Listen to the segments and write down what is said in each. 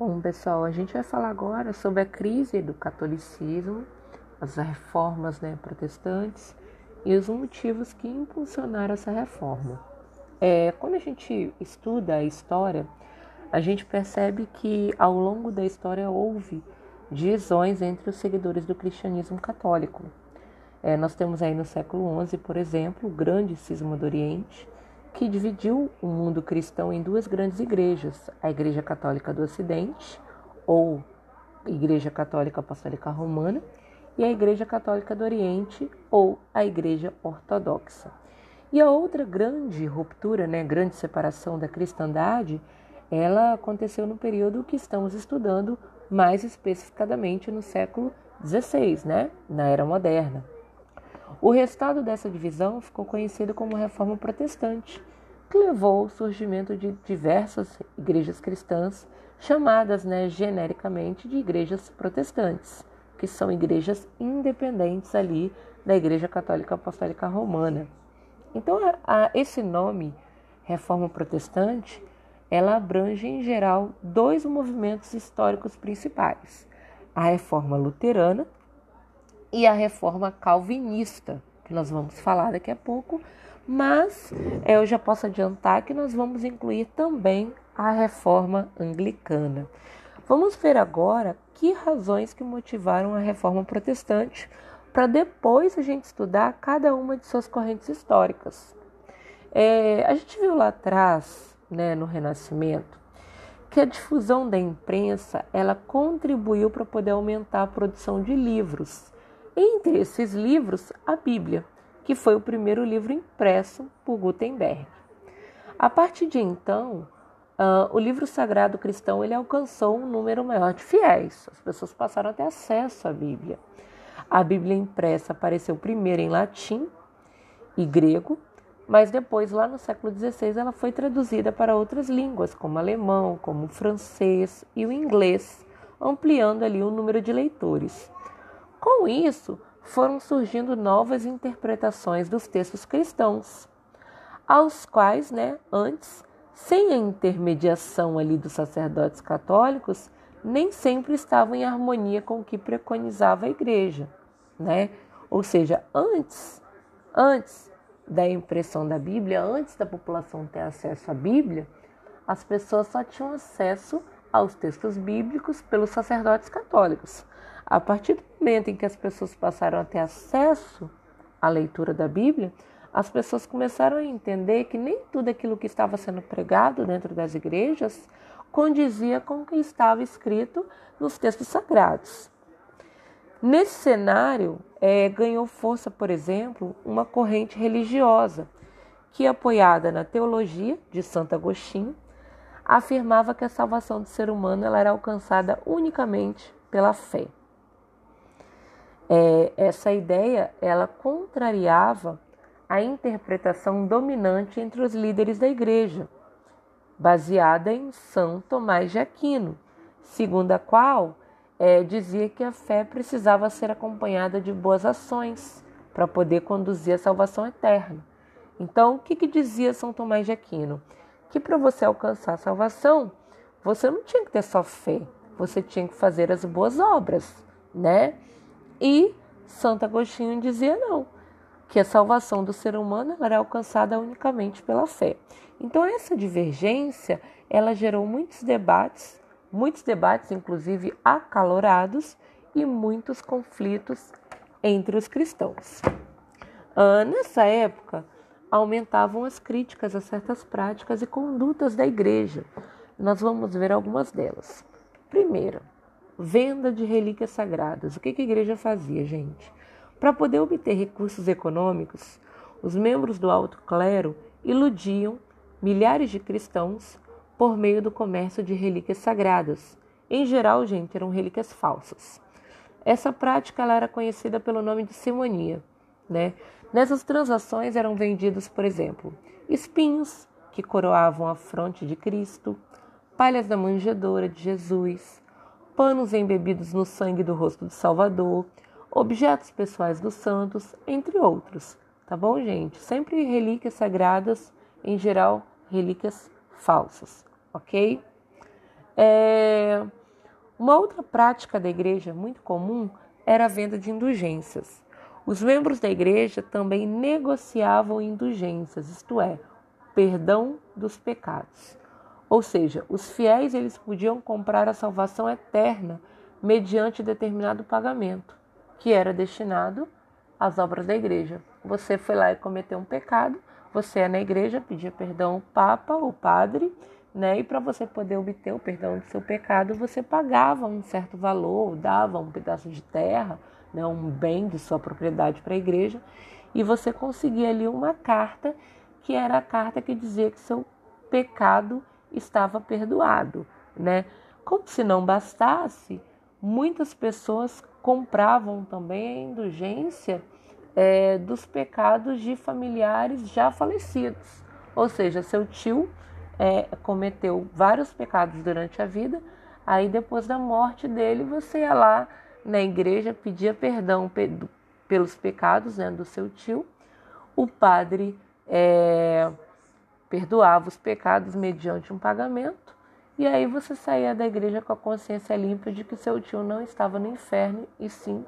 Bom, pessoal, a gente vai falar agora sobre a crise do catolicismo, as reformas né, protestantes e os motivos que impulsionaram essa reforma. É, quando a gente estuda a história, a gente percebe que ao longo da história houve divisões entre os seguidores do cristianismo católico. É, nós temos aí no século XI, por exemplo, o grande cisma do Oriente, que dividiu o mundo cristão em duas grandes igrejas: a Igreja Católica do Ocidente, ou Igreja Católica Apostólica Romana, e a Igreja Católica do Oriente, ou a Igreja Ortodoxa. E a outra grande ruptura, né, grande separação da cristandade, ela aconteceu no período que estamos estudando, mais especificadamente no século XVI, né, na Era Moderna. O resultado dessa divisão ficou conhecido como Reforma Protestante, que levou ao surgimento de diversas igrejas cristãs, chamadas né, genericamente de igrejas protestantes, que são igrejas independentes ali da Igreja Católica Apostólica Romana. Então, a, a, esse nome, Reforma Protestante, ela abrange em geral dois movimentos históricos principais: a Reforma Luterana e a reforma calvinista, que nós vamos falar daqui a pouco, mas eu já posso adiantar que nós vamos incluir também a reforma anglicana. Vamos ver agora que razões que motivaram a reforma protestante, para depois a gente estudar cada uma de suas correntes históricas. É, a gente viu lá atrás, né, no Renascimento, que a difusão da imprensa ela contribuiu para poder aumentar a produção de livros entre esses livros, a Bíblia, que foi o primeiro livro impresso por Gutenberg. A partir de então, uh, o livro sagrado cristão ele alcançou um número maior de fiéis. As pessoas passaram a ter acesso à Bíblia. A Bíblia impressa apareceu primeiro em latim e grego, mas depois, lá no século XVI, ela foi traduzida para outras línguas, como alemão, como francês e o inglês, ampliando ali o número de leitores. Com isso, foram surgindo novas interpretações dos textos cristãos, aos quais, né, antes, sem a intermediação ali dos sacerdotes católicos, nem sempre estavam em harmonia com o que preconizava a igreja, né? Ou seja, antes, antes da impressão da Bíblia, antes da população ter acesso à Bíblia, as pessoas só tinham acesso aos textos bíblicos pelos sacerdotes católicos. A partir do momento em que as pessoas passaram a ter acesso à leitura da Bíblia, as pessoas começaram a entender que nem tudo aquilo que estava sendo pregado dentro das igrejas condizia com o que estava escrito nos textos sagrados. Nesse cenário, é, ganhou força, por exemplo, uma corrente religiosa que, apoiada na teologia de Santo Agostinho, afirmava que a salvação do ser humano ela era alcançada unicamente pela fé. É, essa ideia ela contrariava a interpretação dominante entre os líderes da igreja, baseada em São Tomás de Aquino, segundo a qual é, dizia que a fé precisava ser acompanhada de boas ações para poder conduzir à salvação eterna. Então, o que, que dizia São Tomás de Aquino? Que para você alcançar a salvação, você não tinha que ter só fé, você tinha que fazer as boas obras, né? E Santo Agostinho dizia não, que a salvação do ser humano era alcançada unicamente pela fé. Então essa divergência, ela gerou muitos debates, muitos debates inclusive acalorados e muitos conflitos entre os cristãos. Ah, nessa época, aumentavam as críticas a certas práticas e condutas da igreja. Nós vamos ver algumas delas. Primeira, Venda de relíquias sagradas. O que a igreja fazia, gente? Para poder obter recursos econômicos, os membros do alto clero iludiam milhares de cristãos por meio do comércio de relíquias sagradas. Em geral, gente, eram relíquias falsas. Essa prática era conhecida pelo nome de simonia. Né? Nessas transações eram vendidos, por exemplo, espinhos que coroavam a fronte de Cristo, palhas da manjedoura de Jesus, panos embebidos no sangue do rosto do Salvador, objetos pessoais dos santos, entre outros. Tá bom, gente? Sempre relíquias sagradas, em geral, relíquias falsas, ok? É... Uma outra prática da igreja muito comum era a venda de indulgências. Os membros da igreja também negociavam indulgências, isto é, perdão dos pecados. Ou seja, os fiéis eles podiam comprar a salvação eterna mediante determinado pagamento, que era destinado às obras da igreja. Você foi lá e cometeu um pecado, você é na igreja, pedia perdão ao Papa, o padre, né? E para você poder obter o perdão do seu pecado, você pagava um certo valor, dava um pedaço de terra, né? um bem de sua propriedade para a igreja, e você conseguia ali uma carta que era a carta que dizia que seu pecado estava perdoado, né? Como se não bastasse, muitas pessoas compravam também a indulgência é, dos pecados de familiares já falecidos. Ou seja, seu tio é, cometeu vários pecados durante a vida, aí depois da morte dele você ia lá na igreja, pedia perdão pelos pecados né, do seu tio, o padre é, perdoava os pecados mediante um pagamento, e aí você saía da igreja com a consciência limpa de que seu tio não estava no inferno e sim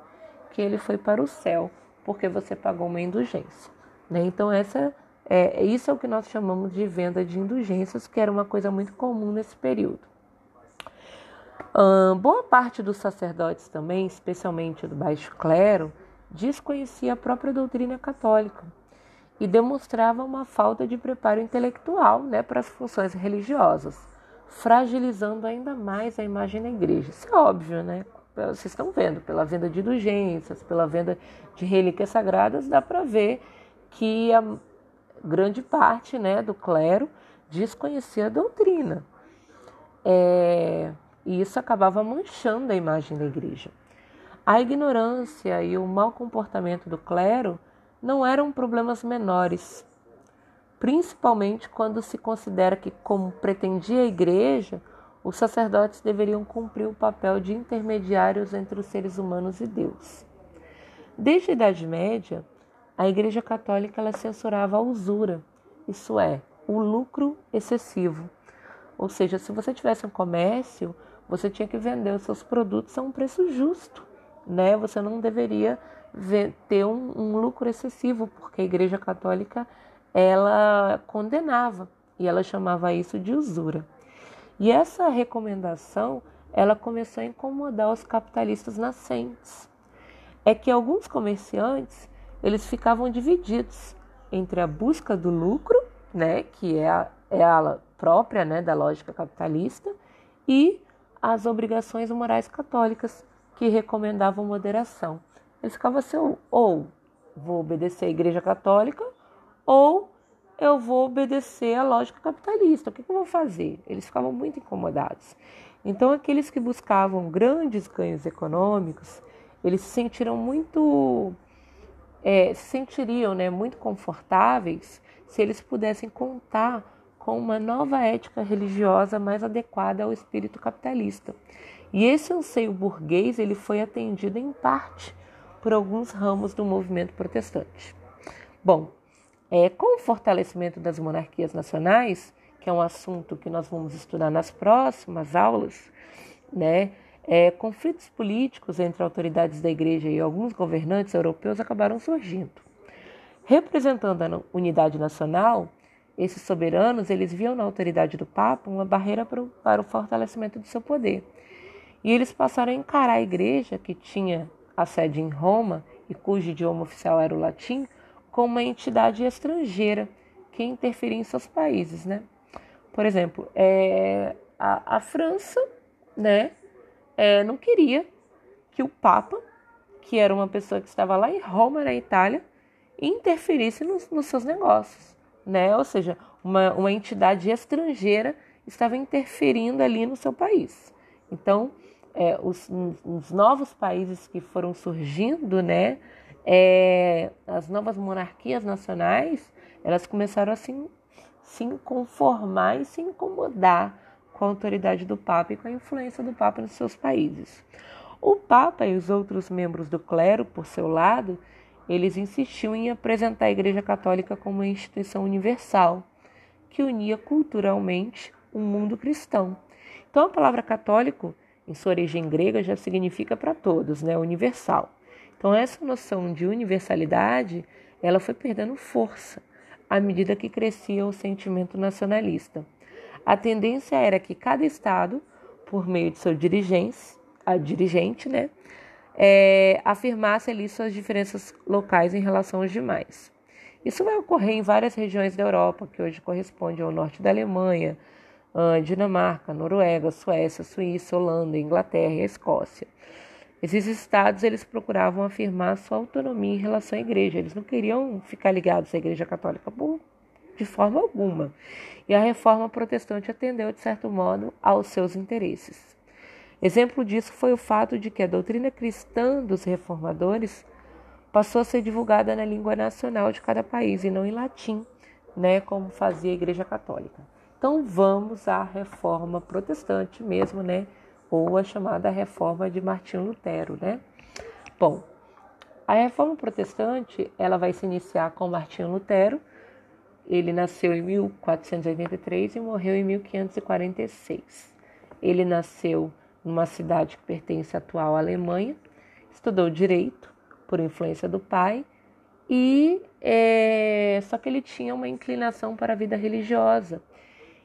que ele foi para o céu porque você pagou uma indulgência. Né? Então, essa é, isso é o que nós chamamos de venda de indulgências, que era uma coisa muito comum nesse período. boa parte dos sacerdotes também, especialmente do baixo clero, desconhecia a própria doutrina católica e demonstrava uma falta de preparo intelectual né, para as funções religiosas, fragilizando ainda mais a imagem da igreja. Isso é óbvio, né? vocês estão vendo, pela venda de indulgências, pela venda de relíquias sagradas, dá para ver que a grande parte né, do clero desconhecia a doutrina. É, e isso acabava manchando a imagem da igreja. A ignorância e o mau comportamento do clero não eram problemas menores, principalmente quando se considera que, como pretendia a igreja, os sacerdotes deveriam cumprir o papel de intermediários entre os seres humanos e Deus. Desde a Idade Média, a Igreja Católica ela censurava a usura, isso é, o lucro excessivo. Ou seja, se você tivesse um comércio, você tinha que vender os seus produtos a um preço justo, né? Você não deveria ter um, um lucro excessivo, porque a Igreja Católica ela condenava e ela chamava isso de usura. E essa recomendação, ela começou a incomodar os capitalistas nascentes. É que alguns comerciantes, eles ficavam divididos entre a busca do lucro, né, que é a, é a própria, né, da lógica capitalista, e as obrigações morais católicas, que recomendavam moderação. Eles ficavam assim, ou vou obedecer à Igreja Católica, ou eu vou obedecer à lógica capitalista. O que, eu vou fazer? Eles ficavam muito incomodados. Então, aqueles que buscavam grandes ganhos econômicos, eles se sentiram muito, é, se sentiriam né, muito confortáveis se eles pudessem contar com uma nova ética religiosa mais adequada ao espírito capitalista. E esse anseio burguês ele foi atendido em parte por alguns ramos do movimento protestante. Bom, é, com o fortalecimento das monarquias nacionais, que é um assunto que nós vamos estudar nas próximas aulas, né, é, conflitos políticos entre autoridades da igreja e alguns governantes europeus acabaram surgindo. Representando a unidade nacional, esses soberanos eles viam na autoridade do Papa uma barreira para o, para o fortalecimento do seu poder. E eles passaram a encarar a igreja, que tinha a sede em Roma e cujo idioma oficial era o latim, com uma entidade estrangeira que interferia em seus países, né? Por exemplo, é, a, a França, né, é, não queria que o Papa, que era uma pessoa que estava lá em Roma, na Itália, interferisse nos, nos seus negócios, né? Ou seja, uma, uma entidade estrangeira estava interferindo ali no seu país. Então, é, os, os novos países que foram surgindo, né, é, as novas monarquias nacionais elas começaram a se, se conformar e se incomodar com a autoridade do Papa e com a influência do Papa nos seus países. O Papa e os outros membros do clero, por seu lado, eles insistiam em apresentar a Igreja Católica como uma instituição universal que unia culturalmente o mundo cristão. Então, a palavra católico em sua origem grega, já significa para todos, né? Universal. Então, essa noção de universalidade ela foi perdendo força à medida que crescia o sentimento nacionalista. A tendência era que cada estado, por meio de seu dirigente, a dirigente, né, é, afirmasse ali suas diferenças locais em relação aos demais. Isso vai ocorrer em várias regiões da Europa, que hoje corresponde ao norte da Alemanha, Dinamarca, Noruega, Suécia, Suíça, Holanda, Inglaterra e Escócia. Esses estados eles procuravam afirmar sua autonomia em relação à igreja. Eles não queriam ficar ligados à igreja católica por, de forma alguma. E a reforma protestante atendeu, de certo modo, aos seus interesses. Exemplo disso foi o fato de que a doutrina cristã dos reformadores passou a ser divulgada na língua nacional de cada país e não em latim, né, como fazia a Igreja Católica. Então vamos à reforma protestante mesmo, né? ou a chamada Reforma de Martinho Lutero, né? Bom, a Reforma Protestante ela vai se iniciar com Martinho Lutero. Ele nasceu em 1483 e morreu em 1546. Ele nasceu numa cidade que pertence à atual Alemanha, estudou direito por influência do pai e é, só que ele tinha uma inclinação para a vida religiosa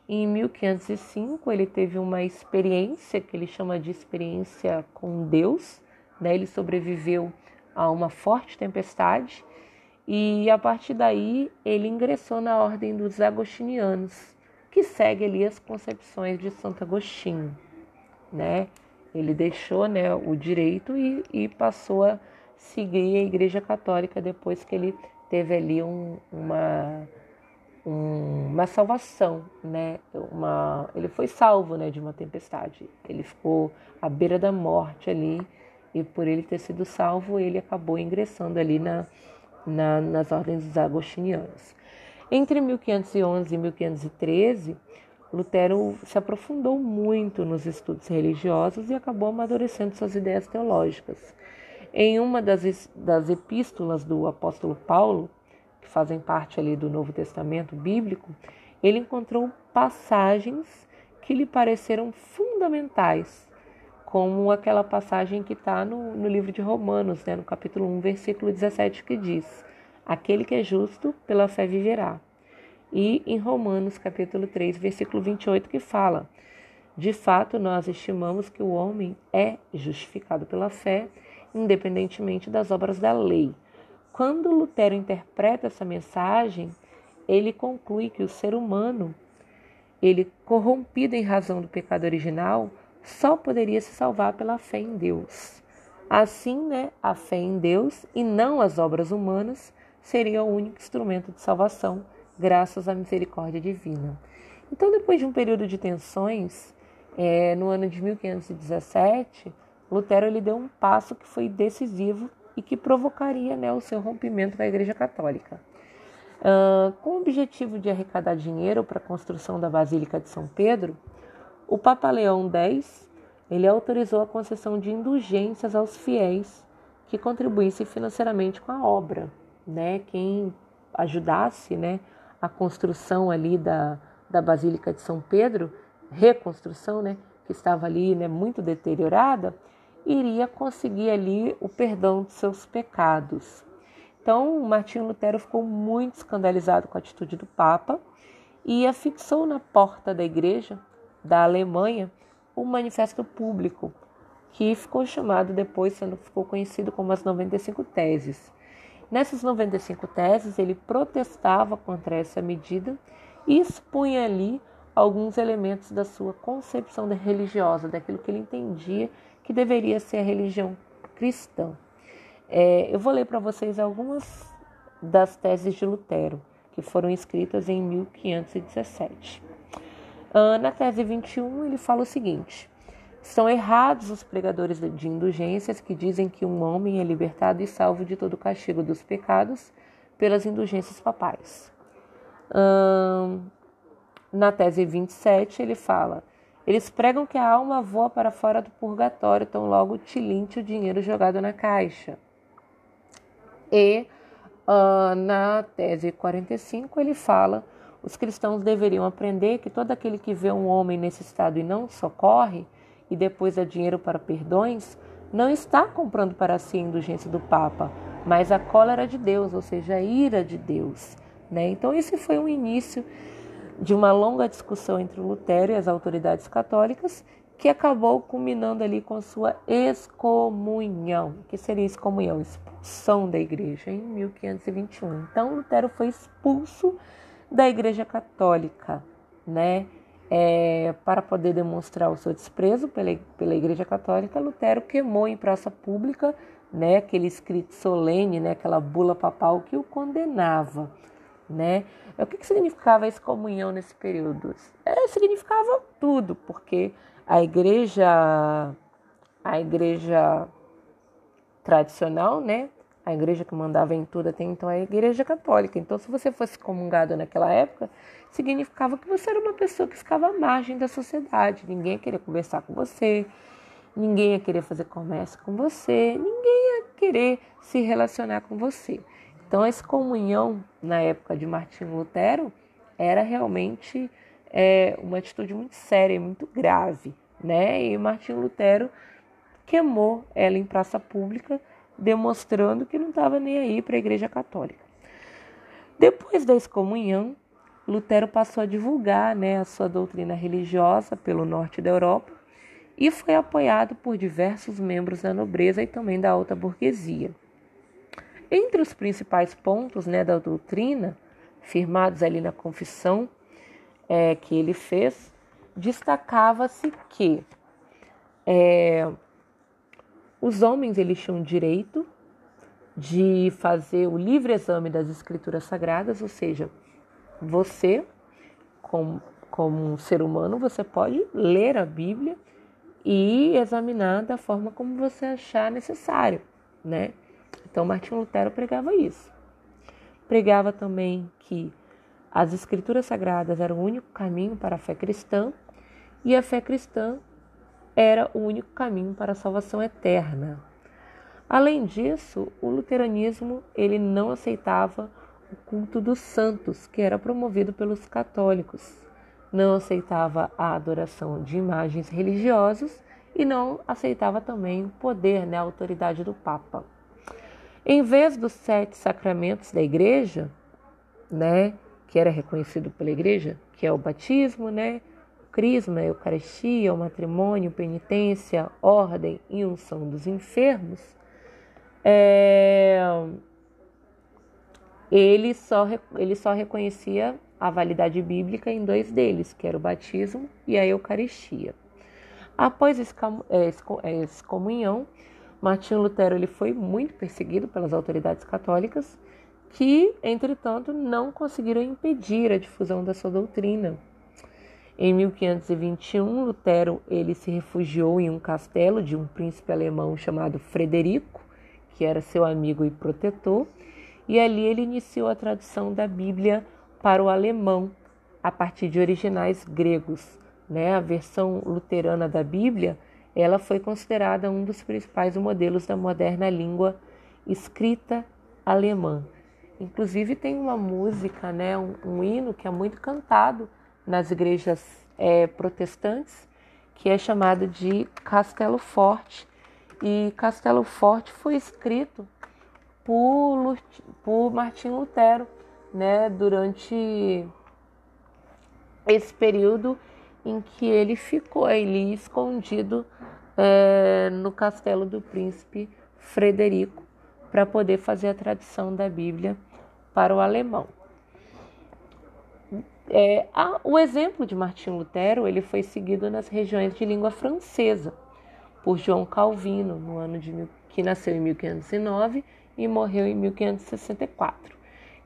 em 1505, ele teve uma experiência que ele chama de experiência com Deus. Né? Ele sobreviveu a uma forte tempestade e a partir daí ele ingressou na ordem dos agostinianos, que segue ali as concepções de Santo Agostinho. Né? Ele deixou né, o direito e, e passou a seguir a Igreja Católica depois que ele teve ali um, uma um, uma salvação, né? Uma, ele foi salvo, né, de uma tempestade. Ele ficou à beira da morte ali e por ele ter sido salvo, ele acabou ingressando ali na, na, nas ordens dos agostinianos. Entre 1511 e 1513, Lutero se aprofundou muito nos estudos religiosos e acabou amadurecendo suas ideias teológicas. Em uma das, das epístolas do apóstolo Paulo, que fazem parte ali do Novo Testamento bíblico, ele encontrou passagens que lhe pareceram fundamentais, como aquela passagem que está no, no, livro de Romanos, né, no capítulo 1, versículo 17, que diz: Aquele que é justo, pela fé viverá. E em Romanos, capítulo 3, versículo 28, que fala: De fato, nós estimamos que o homem é justificado pela fé, independentemente das obras da lei. Quando Lutero interpreta essa mensagem, ele conclui que o ser humano, ele corrompido em razão do pecado original, só poderia se salvar pela fé em Deus. Assim, né, a fé em Deus e não as obras humanas seria o único instrumento de salvação, graças à misericórdia divina. Então, depois de um período de tensões, é, no ano de 1517, Lutero ele deu um passo que foi decisivo e que provocaria né, o seu rompimento com a Igreja Católica. Uh, com o objetivo de arrecadar dinheiro para a construção da Basílica de São Pedro, o Papa Leão X ele autorizou a concessão de indulgências aos fiéis que contribuíssem financeiramente com a obra, né? Quem ajudasse, né, a construção ali da, da Basílica de São Pedro, reconstrução, né, que estava ali, né, muito deteriorada, iria conseguir ali o perdão de seus pecados. Então, Martinho Lutero ficou muito escandalizado com a atitude do Papa e afixou na porta da igreja da Alemanha um manifesto público que ficou chamado depois, sendo ficou conhecido como as 95 teses. Nessas 95 teses, ele protestava contra essa medida e expunha ali alguns elementos da sua concepção religiosa, daquilo que ele entendia que deveria ser a religião cristã. É, eu vou ler para vocês algumas das teses de Lutero, que foram escritas em 1517. Uh, na tese 21, ele fala o seguinte: Estão errados os pregadores de indulgências que dizem que um homem é libertado e salvo de todo o castigo dos pecados pelas indulgências papais. Uh, na tese 27, ele fala: eles pregam que a alma voa para fora do purgatório, tão logo tilinte o dinheiro jogado na caixa. E uh, na tese 45 ele fala: os cristãos deveriam aprender que todo aquele que vê um homem nesse estado e não socorre, e depois dá dinheiro para perdões, não está comprando para si a indulgência do Papa, mas a cólera de Deus, ou seja, a ira de Deus. Né? Então, esse foi um início de uma longa discussão entre Lutero e as autoridades católicas, que acabou culminando ali com sua excomunhão. Que seria excomunhão? Expulsão da igreja em 1521. Então, Lutero foi expulso da igreja católica, né? É, para poder demonstrar o seu desprezo pela, pela igreja católica, Lutero queimou em praça pública né, aquele escrito solene, né, aquela bula papal que o condenava. Né? O que, que significava a excomunhão nesse período? É, significava tudo, porque a igreja, a igreja tradicional, né, a igreja que mandava em tudo até então é a igreja católica. Então, se você fosse comungado naquela época, significava que você era uma pessoa que ficava à margem da sociedade. Ninguém ia querer conversar com você, ninguém ia querer fazer comércio com você, ninguém ia querer se relacionar com você. Então, a excomunhão na época de Martinho Lutero era realmente é, uma atitude muito séria muito grave, né? E Martinho Lutero queimou ela em praça pública, demonstrando que não estava nem aí para a Igreja Católica. Depois da excomunhão, Lutero passou a divulgar né, a sua doutrina religiosa pelo norte da Europa e foi apoiado por diversos membros da nobreza e também da alta burguesia. Entre os principais pontos né, da doutrina, firmados ali na confissão é, que ele fez, destacava-se que é, os homens eles tinham direito de fazer o livre exame das escrituras sagradas, ou seja, você, como, como um ser humano, você pode ler a Bíblia e examinar da forma como você achar necessário, né? Então Martinho Lutero pregava isso. Pregava também que as escrituras sagradas eram o único caminho para a fé cristã e a fé cristã era o único caminho para a salvação eterna. Além disso, o luteranismo ele não aceitava o culto dos santos, que era promovido pelos católicos não aceitava a adoração de imagens religiosas e não aceitava também o poder, né, a autoridade do Papa. Em vez dos sete sacramentos da Igreja, né, que era reconhecido pela Igreja, que é o batismo, né, o crisma, a Eucaristia, o matrimônio, penitência, ordem e unção dos enfermos, é, ele, só, ele só reconhecia a validade bíblica em dois deles, que era o batismo e a Eucaristia. Após é, é, excomunhão, Martinho Lutero ele foi muito perseguido pelas autoridades católicas, que, entretanto, não conseguiram impedir a difusão da sua doutrina. Em 1521, Lutero ele se refugiou em um castelo de um príncipe alemão chamado Frederico, que era seu amigo e protetor, e ali ele iniciou a tradução da Bíblia para o alemão a partir de originais gregos. Né? A versão luterana da Bíblia ela foi considerada um dos principais modelos da moderna língua escrita alemã. Inclusive tem uma música, né, um, um hino que é muito cantado nas igrejas é, protestantes, que é chamado de Castelo Forte. E Castelo Forte foi escrito por, por Martim Lutero né, durante esse período em que ele ficou ali escondido é, no castelo do príncipe Frederico para poder fazer a tradução da Bíblia para o alemão. É, a, o exemplo de Martinho Lutero ele foi seguido nas regiões de língua francesa por João Calvino, no ano de que nasceu em 1509 e morreu em 1564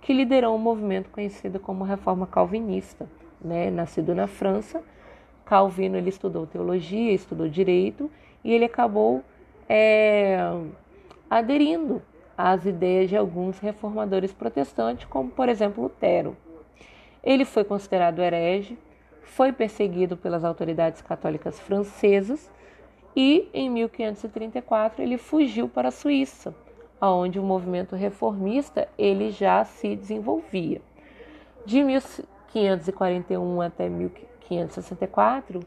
que liderou um movimento conhecido como Reforma Calvinista. Né? Nascido na França, Calvino ele estudou teologia, estudou direito e ele acabou é, aderindo às ideias de alguns reformadores protestantes, como por exemplo Lutero. Ele foi considerado herege, foi perseguido pelas autoridades católicas francesas e em 1534 ele fugiu para a Suíça onde o movimento reformista ele já se desenvolvia. De 1541 até 1564,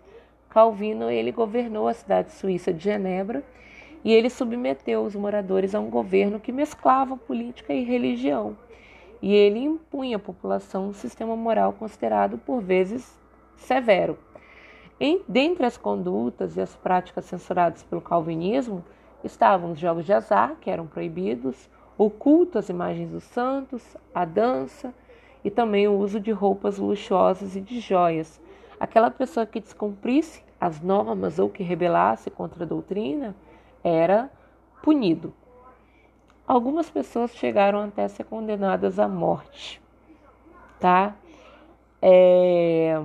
Calvino ele governou a cidade suíça de Genebra e ele submeteu os moradores a um governo que mesclava política e religião. E ele impunha à população um sistema moral considerado por vezes severo. Em, dentre as condutas e as práticas censuradas pelo calvinismo estavam os jogos de azar, que eram proibidos, o culto às imagens dos santos, a dança e também o uso de roupas luxuosas e de joias. Aquela pessoa que descumprisse as normas ou que rebelasse contra a doutrina era punido. Algumas pessoas chegaram até a ser condenadas à morte, tá? É...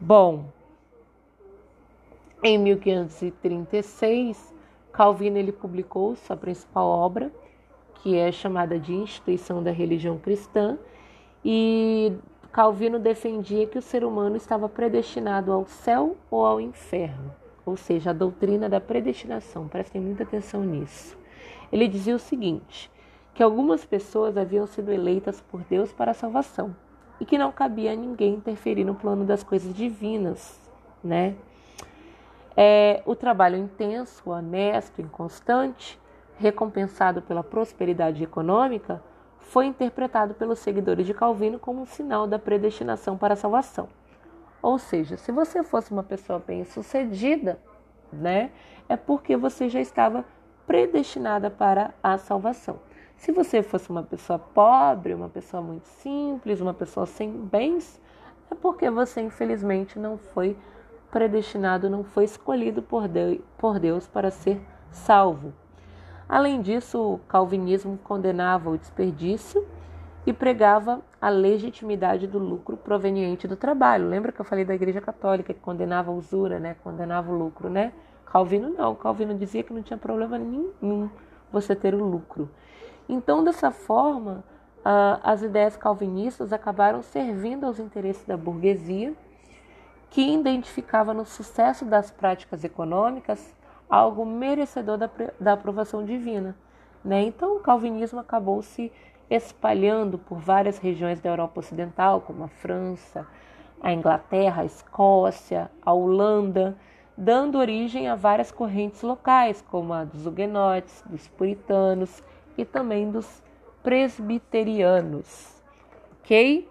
Bom, em 1536, Calvino ele publicou sua principal obra, que é chamada de Instituição da Religião Cristã, e Calvino defendia que o ser humano estava predestinado ao céu ou ao inferno, ou seja, a doutrina da predestinação. Prestem muita atenção nisso. Ele dizia o seguinte: que algumas pessoas haviam sido eleitas por Deus para a salvação e que não cabia a ninguém interferir no plano das coisas divinas, né? É, o trabalho intenso, honesto, inconstante, recompensado pela prosperidade econômica, foi interpretado pelos seguidores de Calvino como um sinal da predestinação para a salvação. Ou seja, se você fosse uma pessoa bem-sucedida, né, é porque você já estava predestinada para a salvação. Se você fosse uma pessoa pobre, uma pessoa muito simples, uma pessoa sem bens, é porque você infelizmente não foi predestinado, não foi escolhido por Deus, por Deus para ser salvo. Além disso, o calvinismo condenava o desperdício e pregava a legitimidade do lucro proveniente do trabalho. Lembra que eu falei da Igreja Católica que condenava a usura, né? Condenava o lucro, né? Calvino não. Calvino dizia que não tinha problema nenhum você ter o lucro. Então, dessa forma, as ideias calvinistas acabaram servindo aos interesses da burguesia que identificava no sucesso das práticas econômicas algo merecedor da, da aprovação divina. Né? Então, o calvinismo acabou se espalhando por várias regiões da Europa Ocidental, como a França, a Inglaterra, a Escócia, a Holanda, dando origem a várias correntes locais, como a dos huguenotes, dos puritanos e também dos presbiterianos. Ok?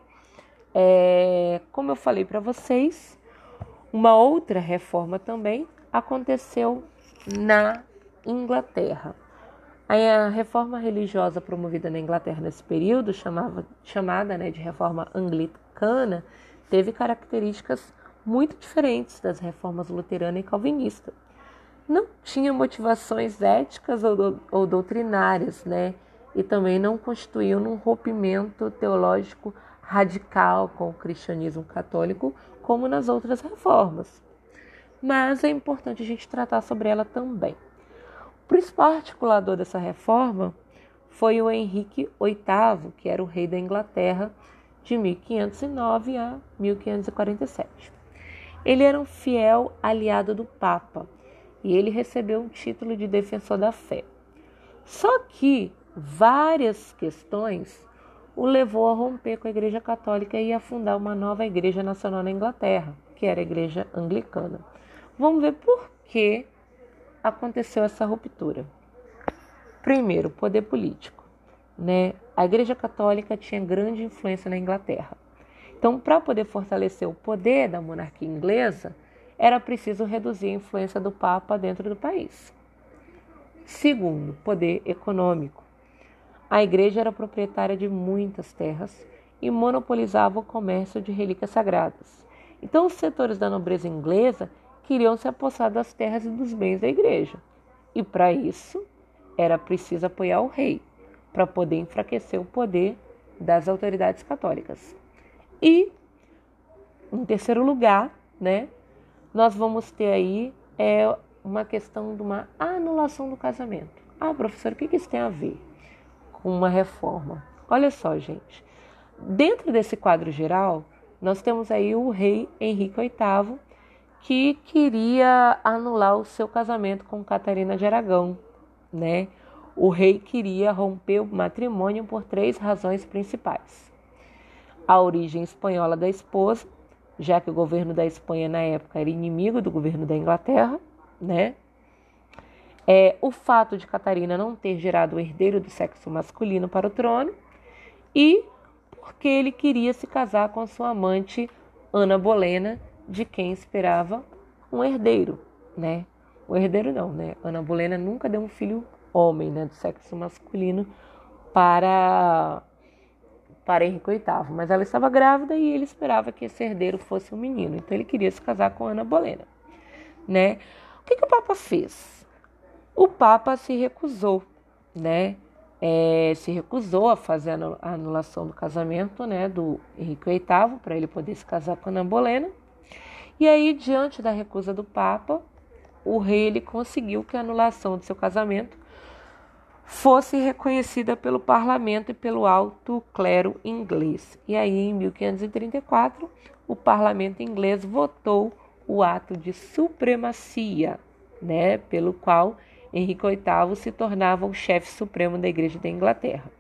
É, como eu falei para vocês, uma outra reforma também aconteceu na Inglaterra. A reforma religiosa promovida na Inglaterra nesse período, chamava, chamada né, de reforma anglicana, teve características muito diferentes das reformas luterana e calvinista. Não tinha motivações éticas ou, do, ou doutrinárias, né? E também não constituíam um rompimento teológico radical com o cristianismo católico, como nas outras reformas. Mas é importante a gente tratar sobre ela também. O principal articulador dessa reforma foi o Henrique VIII, que era o rei da Inglaterra de 1509 a 1547. Ele era um fiel aliado do Papa e ele recebeu o título de defensor da fé. Só que várias questões o levou a romper com a Igreja Católica e a fundar uma nova Igreja Nacional na Inglaterra, que era a Igreja Anglicana. Vamos ver por que aconteceu essa ruptura. Primeiro, poder político. Né? A Igreja Católica tinha grande influência na Inglaterra. Então, para poder fortalecer o poder da monarquia inglesa, era preciso reduzir a influência do Papa dentro do país. Segundo, poder econômico. A igreja era proprietária de muitas terras e monopolizava o comércio de relíquias sagradas. Então, os setores da nobreza inglesa queriam se apossar das terras e dos bens da igreja. E para isso, era preciso apoiar o rei, para poder enfraquecer o poder das autoridades católicas. E, em terceiro lugar, né, nós vamos ter aí é, uma questão de uma anulação do casamento. Ah, professor, o que isso tem a ver? uma reforma. Olha só, gente. Dentro desse quadro geral, nós temos aí o rei Henrique VIII, que queria anular o seu casamento com Catarina de Aragão, né? O rei queria romper o matrimônio por três razões principais: a origem espanhola da esposa, já que o governo da Espanha na época era inimigo do governo da Inglaterra, né? É, o fato de Catarina não ter gerado o herdeiro do sexo masculino para o trono e porque ele queria se casar com sua amante Ana Bolena, de quem esperava um herdeiro, né? O herdeiro não, né? Ana Bolena nunca deu um filho homem, né, do sexo masculino para para Henrique VIII, mas ela estava grávida e ele esperava que esse herdeiro fosse um menino, então ele queria se casar com Ana Bolena, né? O que, que o Papa fez? O Papa se recusou, né? É, se recusou a fazer a anulação do casamento, né, do Henrique VIII para ele poder se casar com Ana Bolena. E aí, diante da recusa do Papa, o rei ele conseguiu que a anulação do seu casamento fosse reconhecida pelo parlamento e pelo alto clero inglês. E aí, em 1534, o parlamento inglês votou o ato de supremacia, né, pelo qual Henrique VIII se tornava o chefe supremo da Igreja da Inglaterra.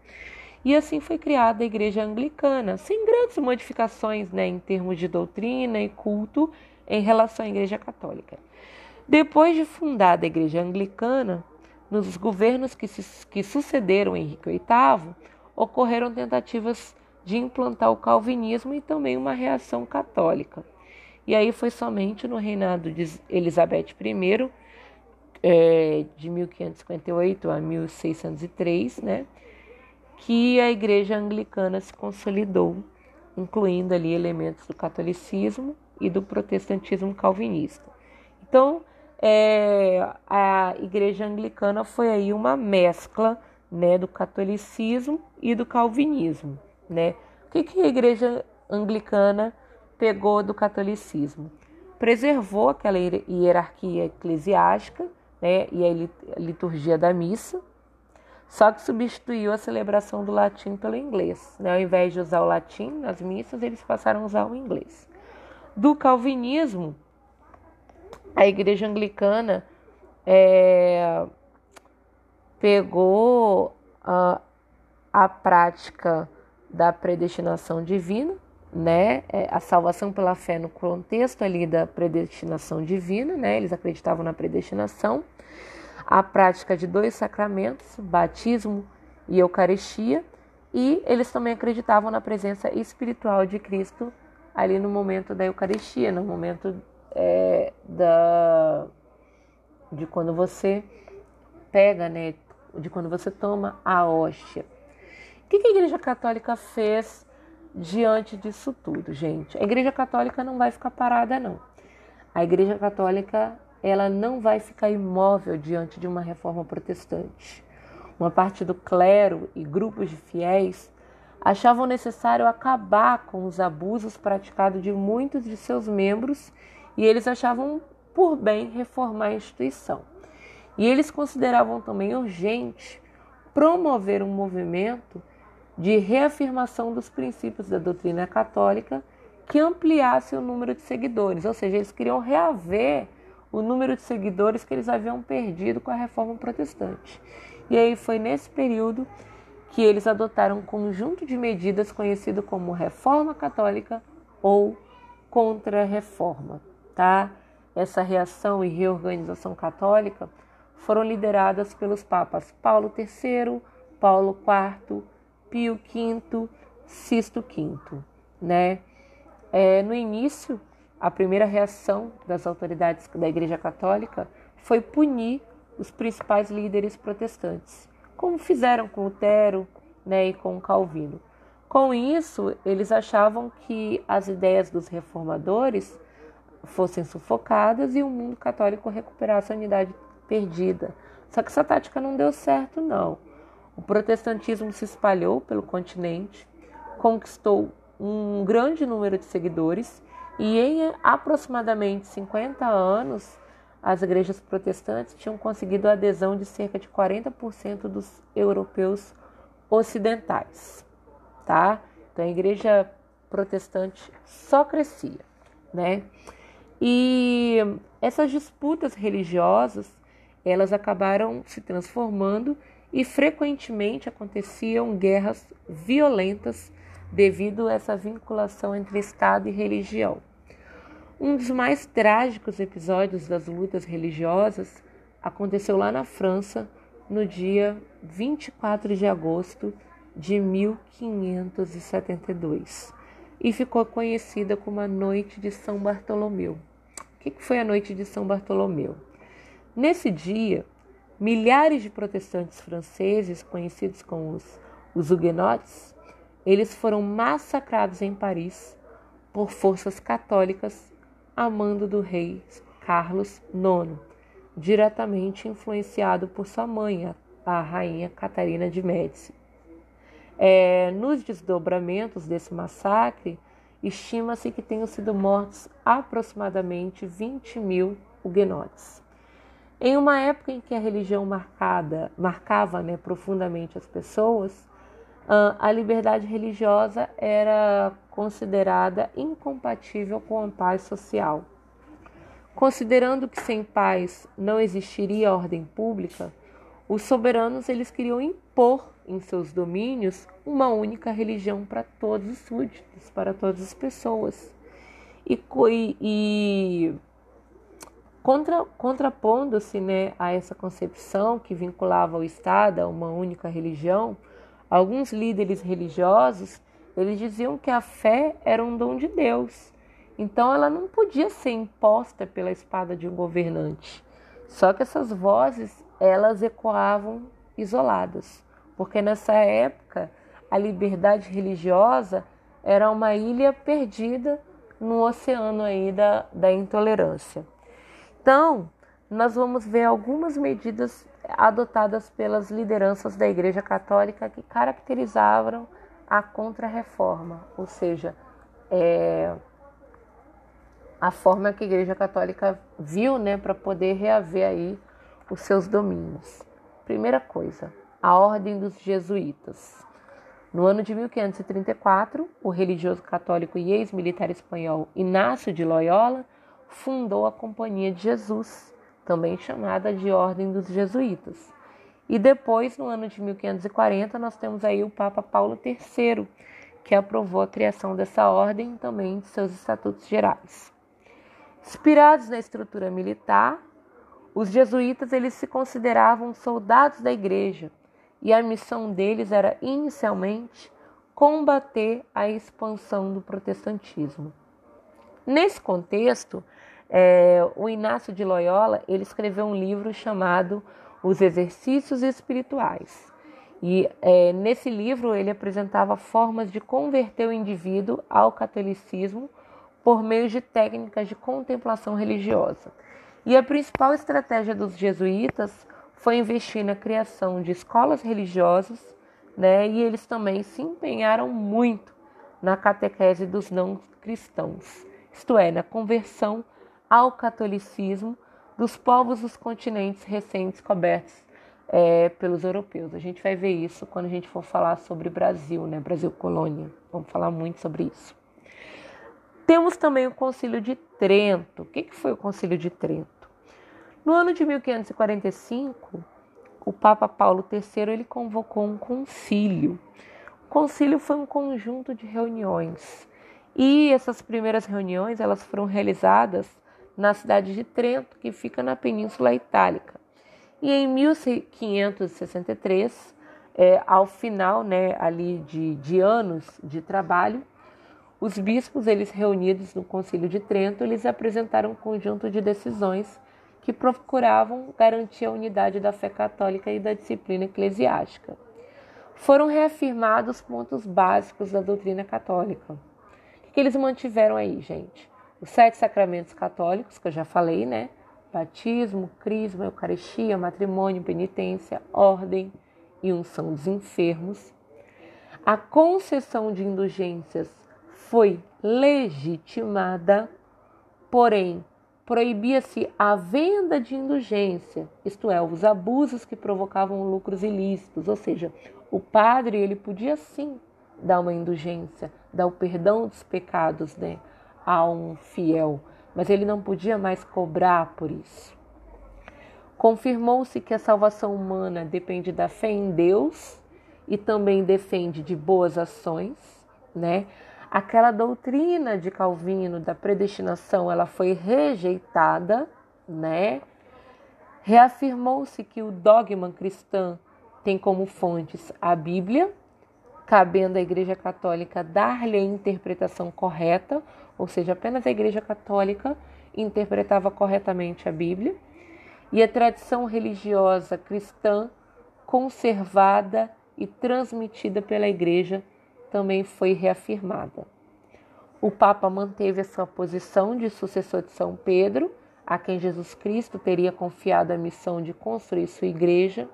E assim foi criada a Igreja Anglicana, sem grandes modificações né, em termos de doutrina e culto em relação à Igreja Católica. Depois de fundada a Igreja Anglicana, nos governos que, se, que sucederam Henrique VIII, ocorreram tentativas de implantar o calvinismo e também uma reação católica. E aí foi somente no reinado de Elizabeth I, é, de 1558 a 1603, né, que a igreja anglicana se consolidou, incluindo ali elementos do catolicismo e do protestantismo calvinista. Então, é, a igreja anglicana foi aí uma mescla né, do catolicismo e do calvinismo. Né? O que, que a igreja anglicana pegou do catolicismo? Preservou aquela hierarquia eclesiástica né, e a liturgia da missa, só que substituiu a celebração do latim pelo inglês. Né? Ao invés de usar o latim nas missas, eles passaram a usar o inglês. Do calvinismo, a igreja anglicana é, pegou a, a prática da predestinação divina, né? É, a salvação pela fé no contexto ali da predestinação divina, né? Eles acreditavam na predestinação. A prática de dois sacramentos, batismo e Eucaristia, e eles também acreditavam na presença espiritual de Cristo ali no momento da Eucaristia, no momento é, da, de quando você pega, né, de quando você toma a hóstia. O que a Igreja Católica fez diante disso tudo, gente? A Igreja Católica não vai ficar parada, não. A Igreja Católica ela não vai ficar imóvel diante de uma reforma protestante. Uma parte do clero e grupos de fiéis achavam necessário acabar com os abusos praticados de muitos de seus membros e eles achavam por bem reformar a instituição. E eles consideravam também urgente promover um movimento de reafirmação dos princípios da doutrina católica que ampliasse o número de seguidores, ou seja, eles queriam reaver o número de seguidores que eles haviam perdido com a reforma protestante. E aí foi nesse período que eles adotaram um conjunto de medidas conhecido como Reforma Católica ou Contra-Reforma tá? Essa reação e reorganização católica foram lideradas pelos papas Paulo III, Paulo IV, Pio V, Sisto V, né? É, no início, a primeira reação das autoridades da Igreja Católica foi punir os principais líderes protestantes, como fizeram com Lutero né, e com Calvino. Com isso, eles achavam que as ideias dos reformadores fossem sufocadas e o mundo católico recuperasse a unidade perdida. Só que essa tática não deu certo, não. O protestantismo se espalhou pelo continente, conquistou um grande número de seguidores e em aproximadamente 50 anos as igrejas protestantes tinham conseguido a adesão de cerca de 40% dos europeus ocidentais, tá? Então a igreja protestante só crescia, né? E essas disputas religiosas, elas acabaram se transformando e frequentemente aconteciam guerras violentas devido a essa vinculação entre Estado e religião. Um dos mais trágicos episódios das lutas religiosas aconteceu lá na França no dia 24 de agosto de 1572 e ficou conhecida como a Noite de São Bartolomeu. O que foi a Noite de São Bartolomeu? Nesse dia, milhares de protestantes franceses, conhecidos como os, os Huguenots, eles foram massacrados em Paris por forças católicas a mando do rei Carlos IX, diretamente influenciado por sua mãe, a rainha Catarina de Médici. É, nos desdobramentos desse massacre, estima-se que tenham sido mortos aproximadamente 20 mil huguenotes. Em uma época em que a religião marcada, marcava né, profundamente as pessoas, a liberdade religiosa era considerada incompatível com a paz social. Considerando que sem paz não existiria ordem pública, os soberanos eles queriam impor em seus domínios uma única religião para todos os súditos, para todas as pessoas. E, e contra, contrapondo-se né, a essa concepção que vinculava o Estado a uma única religião, alguns líderes religiosos eles diziam que a fé era um dom de Deus. Então ela não podia ser imposta pela espada de um governante. Só que essas vozes, elas ecoavam isoladas, porque nessa época a liberdade religiosa era uma ilha perdida no oceano aí da, da intolerância. Então, nós vamos ver algumas medidas adotadas pelas lideranças da Igreja Católica que caracterizavam a contra-reforma, ou seja, é, a forma que a Igreja Católica viu né, para poder reaver aí os seus domínios. Primeira coisa, a Ordem dos Jesuítas. No ano de 1534, o religioso católico e ex-militar espanhol Inácio de Loyola fundou a Companhia de Jesus, também chamada de Ordem dos Jesuítas. E depois, no ano de 1540, nós temos aí o Papa Paulo III, que aprovou a criação dessa ordem também de seus estatutos gerais. Inspirados na estrutura militar, os jesuítas eles se consideravam soldados da igreja e a missão deles era inicialmente combater a expansão do protestantismo. Nesse contexto, é, o Inácio de Loyola ele escreveu um livro chamado os exercícios espirituais. E é, nesse livro ele apresentava formas de converter o indivíduo ao catolicismo por meio de técnicas de contemplação religiosa. E a principal estratégia dos jesuítas foi investir na criação de escolas religiosas, né? E eles também se empenharam muito na catequese dos não cristãos, isto é, na conversão ao catolicismo dos povos dos continentes recentes cobertos é, pelos europeus. A gente vai ver isso quando a gente for falar sobre Brasil, né? Brasil colônia. Vamos falar muito sobre isso. Temos também o Concílio de Trento. O que, que foi o Concílio de Trento? No ano de 1545, o Papa Paulo III ele convocou um concílio. O concílio foi um conjunto de reuniões e essas primeiras reuniões elas foram realizadas na cidade de Trento, que fica na Península Itálica. E em 1563, é, ao final né, ali de, de anos de trabalho, os bispos, eles reunidos no Concílio de Trento, eles apresentaram um conjunto de decisões que procuravam garantir a unidade da fé católica e da disciplina eclesiástica. Foram reafirmados pontos básicos da doutrina católica. O que eles mantiveram aí, gente? Os sete sacramentos católicos, que eu já falei, né? Batismo, crisma, eucaristia, matrimônio, penitência, ordem e unção dos enfermos. A concessão de indulgências foi legitimada, porém proibia-se a venda de indulgência, isto é, os abusos que provocavam lucros ilícitos, ou seja, o padre ele podia sim dar uma indulgência, dar o perdão dos pecados, né? A um fiel, mas ele não podia mais cobrar por isso. Confirmou-se que a salvação humana depende da fé em Deus e também depende de boas ações, né? aquela doutrina de Calvino da predestinação, ela foi rejeitada, né? Reafirmou-se que o dogma cristão tem como fontes a Bíblia, cabendo à Igreja Católica dar-lhe a interpretação correta, ou seja, apenas a Igreja Católica interpretava corretamente a Bíblia, e a tradição religiosa cristã conservada e transmitida pela Igreja também foi reafirmada. O Papa manteve a sua posição de sucessor de São Pedro, a quem Jesus Cristo teria confiado a missão de construir sua igreja.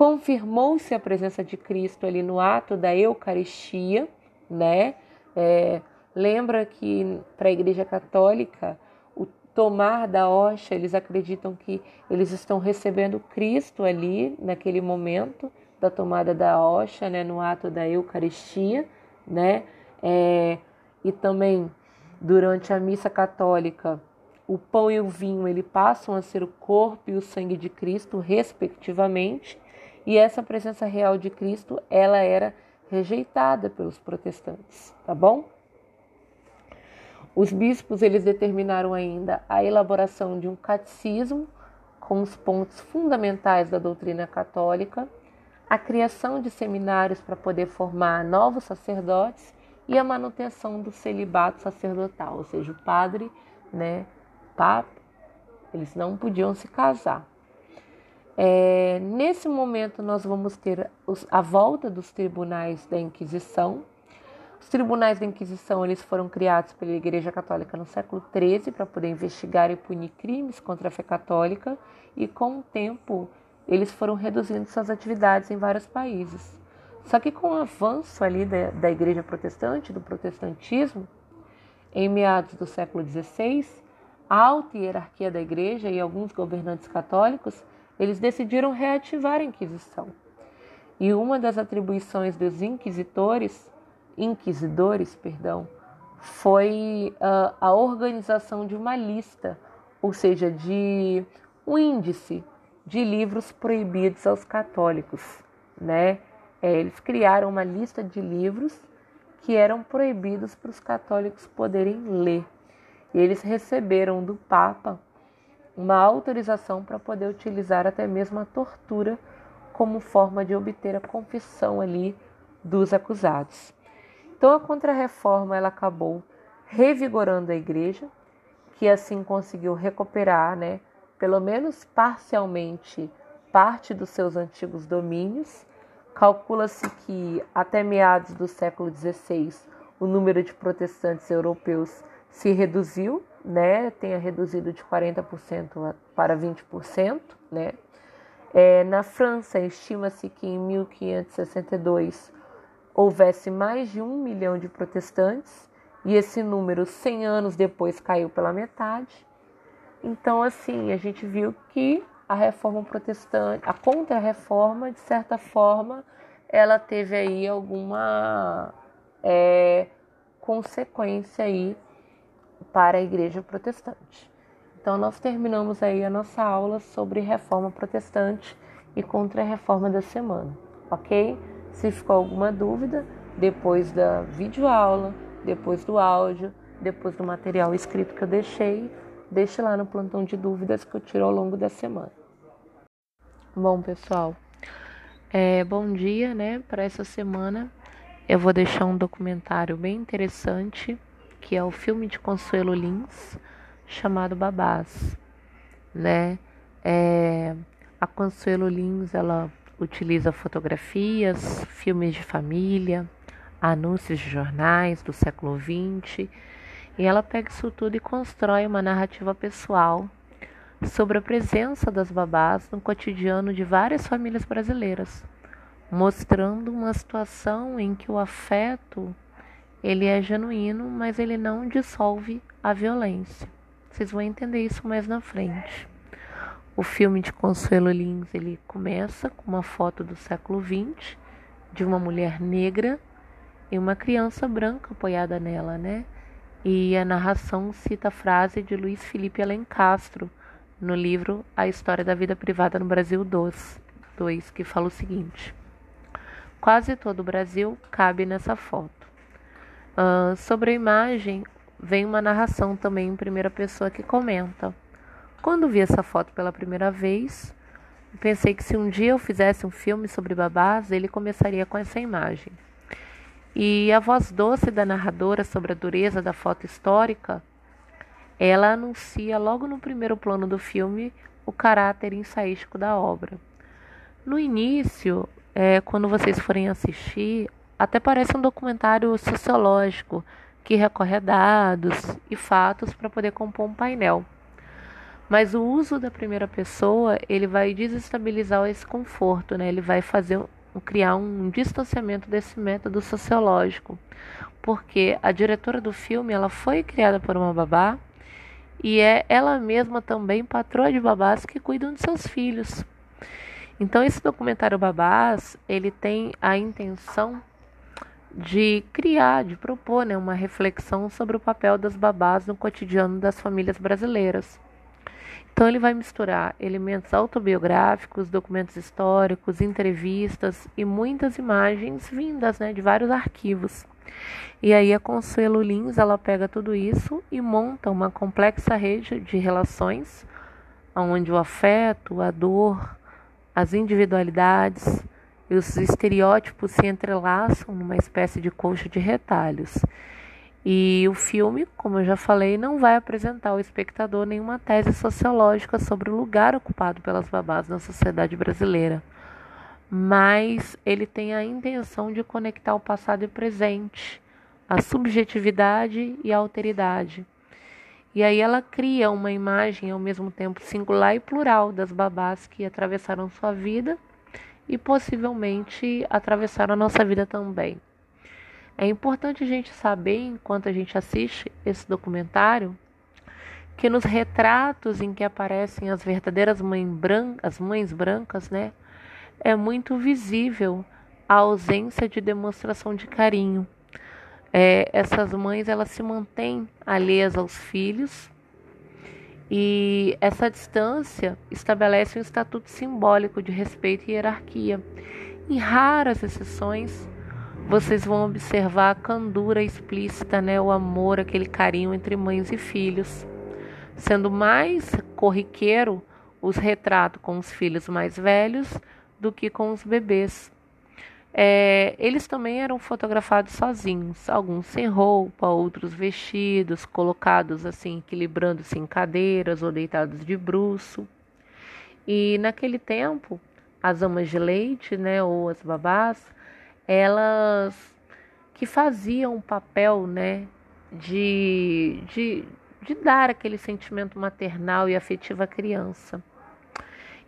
Confirmou-se a presença de Cristo ali no ato da Eucaristia, né? É, lembra que para a Igreja Católica o tomar da hoxa, eles acreditam que eles estão recebendo Cristo ali naquele momento da tomada da hoxa, né, no ato da Eucaristia, né, é, e também durante a missa católica, o pão e o vinho ele passam a ser o corpo e o sangue de Cristo, respectivamente, e essa presença real de Cristo ela era rejeitada pelos protestantes, tá bom? Os bispos eles determinaram ainda a elaboração de um catecismo com os pontos fundamentais da doutrina católica a criação de seminários para poder formar novos sacerdotes e a manutenção do celibato sacerdotal, ou seja, o padre, né, papa, eles não podiam se casar. É, nesse momento, nós vamos ter os, a volta dos tribunais da Inquisição. Os tribunais da Inquisição eles foram criados pela Igreja Católica no século XIII para poder investigar e punir crimes contra a fé católica, e com o tempo eles foram reduzindo suas atividades em vários países. Só que com o avanço ali da, da igreja protestante, do protestantismo, em meados do século XVI, a alta hierarquia da igreja e alguns governantes católicos, eles decidiram reativar a Inquisição. E uma das atribuições dos inquisitores, inquisidores, perdão, foi uh, a organização de uma lista, ou seja, de um índice de livros proibidos aos católicos, né? É, eles criaram uma lista de livros que eram proibidos para os católicos poderem ler. E eles receberam do Papa uma autorização para poder utilizar até mesmo a tortura como forma de obter a confissão ali dos acusados. Então a contrarreforma ela acabou revigorando a igreja, que assim conseguiu recuperar, né, pelo menos parcialmente, parte dos seus antigos domínios. Calcula-se que até meados do século XVI o número de protestantes europeus se reduziu, né? Tenha reduzido de 40% para 20%, né? É, na França, estima-se que em 1562 houvesse mais de um milhão de protestantes e esse número, 100 anos depois, caiu pela metade. Então, assim, a gente viu que a reforma protestante, a contra-reforma, de certa forma, ela teve aí alguma é, consequência aí para a igreja protestante. Então, nós terminamos aí a nossa aula sobre reforma protestante e contra-reforma da semana, ok? Se ficou alguma dúvida, depois da videoaula, depois do áudio, depois do material escrito que eu deixei, deixe lá no plantão de dúvidas que eu tiro ao longo da semana. Bom, pessoal, é, bom dia, né? Para essa semana eu vou deixar um documentário bem interessante que é o filme de Consuelo Lins chamado Babás, né? É, a Consuelo Lins ela utiliza fotografias, filmes de família, anúncios de jornais do século XX e ela pega isso tudo e constrói uma narrativa pessoal sobre a presença das babás no cotidiano de várias famílias brasileiras, mostrando uma situação em que o afeto ele é genuíno, mas ele não dissolve a violência. Vocês vão entender isso mais na frente. O filme de Consuelo Lins ele começa com uma foto do século XX de uma mulher negra e uma criança branca apoiada nela, né? E a narração cita a frase de Luiz Felipe Alencastro no livro A História da Vida Privada no Brasil 2, 2 que fala o seguinte: Quase todo o Brasil cabe nessa foto. Uh, sobre a imagem, vem uma narração também em primeira pessoa que comenta. Quando vi essa foto pela primeira vez, pensei que se um dia eu fizesse um filme sobre babás, ele começaria com essa imagem. E a voz doce da narradora sobre a dureza da foto histórica, ela anuncia logo no primeiro plano do filme o caráter ensaístico da obra. No início, é, quando vocês forem assistir, até parece um documentário sociológico que recorre a dados e fatos para poder compor um painel. Mas o uso da primeira pessoa, ele vai desestabilizar esse conforto, né? Ele vai fazer criar um distanciamento desse método sociológico, porque a diretora do filme, ela foi criada por uma babá e é ela mesma também patroa de babás que cuidam de seus filhos. Então esse documentário Babás, ele tem a intenção de criar, de propor né, uma reflexão sobre o papel das babás no cotidiano das famílias brasileiras. Então ele vai misturar elementos autobiográficos, documentos históricos, entrevistas e muitas imagens vindas né, de vários arquivos. E aí a Consuelo Lins ela pega tudo isso e monta uma complexa rede de relações onde o afeto, a dor, as individualidades e os estereótipos se entrelaçam numa espécie de colcha de retalhos. E o filme, como eu já falei, não vai apresentar ao espectador nenhuma tese sociológica sobre o lugar ocupado pelas babás na sociedade brasileira, mas ele tem a intenção de conectar o passado e o presente, a subjetividade e a alteridade. E aí ela cria uma imagem ao mesmo tempo singular e plural das babás que atravessaram sua vida e possivelmente atravessaram a nossa vida também. É importante a gente saber, enquanto a gente assiste esse documentário, que nos retratos em que aparecem as verdadeiras mães brancas, as mães brancas, né, é muito visível a ausência de demonstração de carinho é, essas mães elas se mantêm alheias aos filhos e essa distância estabelece um estatuto simbólico de respeito e hierarquia. Em raras exceções, vocês vão observar a candura explícita, né, o amor, aquele carinho entre mães e filhos. Sendo mais corriqueiro os retratos com os filhos mais velhos do que com os bebês. É, eles também eram fotografados sozinhos, alguns sem roupa, outros vestidos, colocados assim, equilibrando-se em cadeiras ou deitados de bruço. E naquele tempo, as amas de leite, né, ou as babás, elas que faziam o papel, né, de, de, de dar aquele sentimento maternal e afetivo à criança.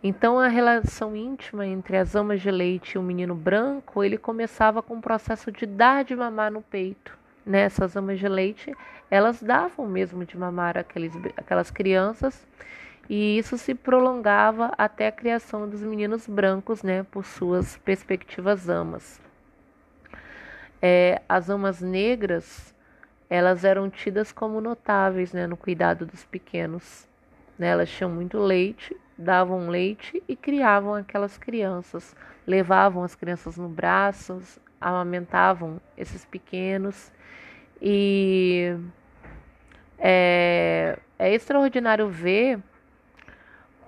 Então a relação íntima entre as amas de leite e o menino branco, ele começava com o processo de dar de mamar no peito. Nessas né? amas de leite, elas davam mesmo de mamar aqueles, aquelas crianças e isso se prolongava até a criação dos meninos brancos, né, por suas perspectivas amas. É, as amas negras, elas eram tidas como notáveis, né, no cuidado dos pequenos. Né, elas tinham muito leite davam leite e criavam aquelas crianças, levavam as crianças no braço, amamentavam esses pequenos e é, é extraordinário ver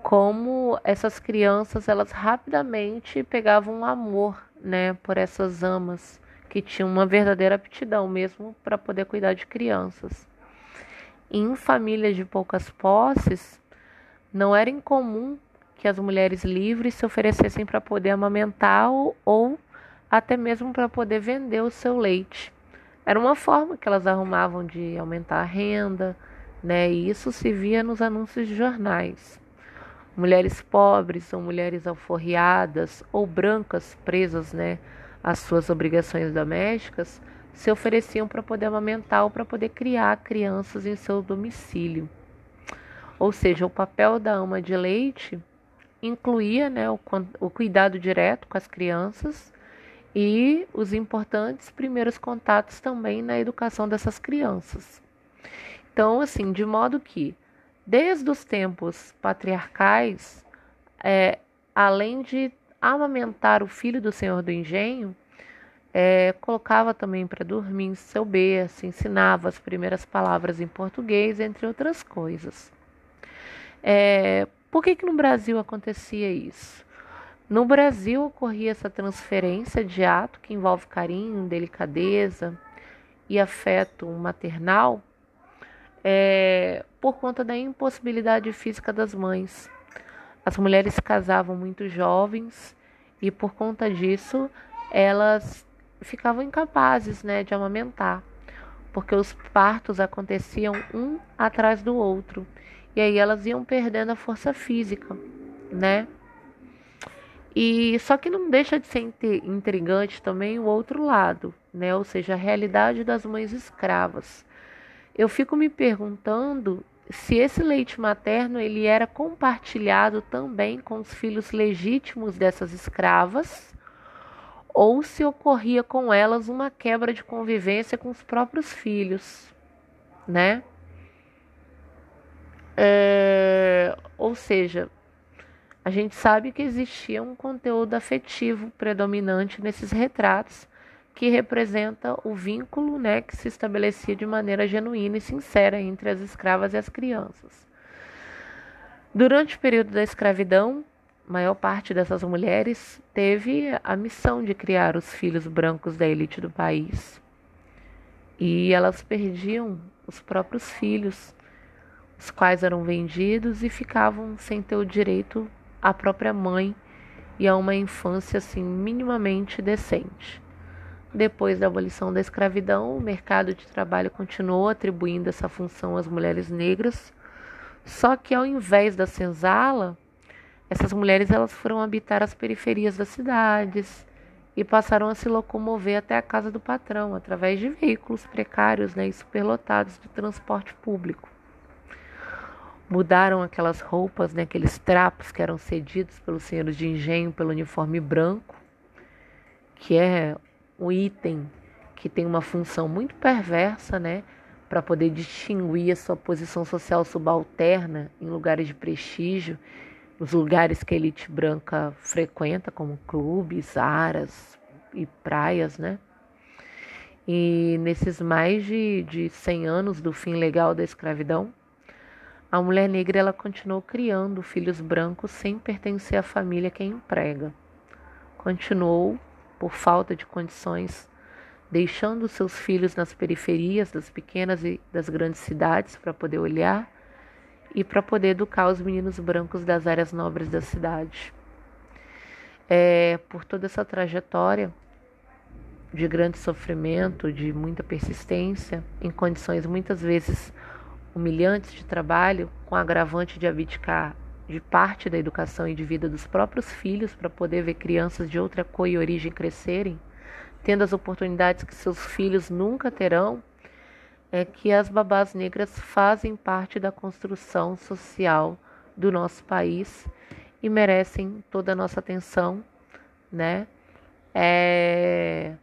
como essas crianças elas rapidamente pegavam amor, né, por essas amas que tinham uma verdadeira aptidão mesmo para poder cuidar de crianças. Em famílias de poucas posses, não era incomum que as mulheres livres se oferecessem para poder amamentar ou, ou até mesmo para poder vender o seu leite. Era uma forma que elas arrumavam de aumentar a renda, né? E isso se via nos anúncios de jornais. Mulheres pobres ou mulheres alforriadas ou brancas presas, né, às suas obrigações domésticas, se ofereciam para poder amamentar ou para poder criar crianças em seu domicílio. Ou seja, o papel da ama de leite incluía né, o, o cuidado direto com as crianças e os importantes primeiros contatos também na educação dessas crianças. Então, assim, de modo que, desde os tempos patriarcais, é, além de amamentar o filho do senhor do engenho, é, colocava também para dormir seu berço, ensinava as primeiras palavras em português, entre outras coisas. É, por que, que no Brasil acontecia isso? No Brasil ocorria essa transferência de ato que envolve carinho, delicadeza e afeto maternal é, por conta da impossibilidade física das mães. As mulheres se casavam muito jovens e por conta disso elas ficavam incapazes né, de amamentar, porque os partos aconteciam um atrás do outro e aí elas iam perdendo a força física, né? E só que não deixa de ser intrigante também o outro lado, né? Ou seja, a realidade das mães escravas. Eu fico me perguntando se esse leite materno ele era compartilhado também com os filhos legítimos dessas escravas ou se ocorria com elas uma quebra de convivência com os próprios filhos, né? É, ou seja, a gente sabe que existia um conteúdo afetivo predominante nesses retratos que representa o vínculo né, que se estabelecia de maneira genuína e sincera entre as escravas e as crianças. Durante o período da escravidão, maior parte dessas mulheres teve a missão de criar os filhos brancos da elite do país. E elas perdiam os próprios filhos, os quais eram vendidos e ficavam sem ter o direito à própria mãe e a uma infância assim minimamente decente. Depois da abolição da escravidão, o mercado de trabalho continuou atribuindo essa função às mulheres negras, só que ao invés da senzala, essas mulheres elas foram habitar as periferias das cidades e passaram a se locomover até a casa do patrão através de veículos precários né, e superlotados de transporte público. Mudaram aquelas roupas, né, aqueles trapos que eram cedidos pelos senhores de engenho pelo uniforme branco, que é um item que tem uma função muito perversa, né, para poder distinguir a sua posição social subalterna em lugares de prestígio os lugares que a elite branca frequenta, como clubes, aras e praias, né? E nesses mais de, de 100 anos do fim legal da escravidão, a mulher negra ela continuou criando filhos brancos sem pertencer à família que a emprega. Continuou, por falta de condições, deixando seus filhos nas periferias das pequenas e das grandes cidades para poder olhar e para poder educar os meninos brancos das áreas nobres da cidade. É, por toda essa trajetória de grande sofrimento, de muita persistência, em condições muitas vezes humilhantes de trabalho, com agravante de abdicar de parte da educação e de vida dos próprios filhos para poder ver crianças de outra cor e origem crescerem, tendo as oportunidades que seus filhos nunca terão, é que as babás negras fazem parte da construção social do nosso país e merecem toda a nossa atenção, né? É...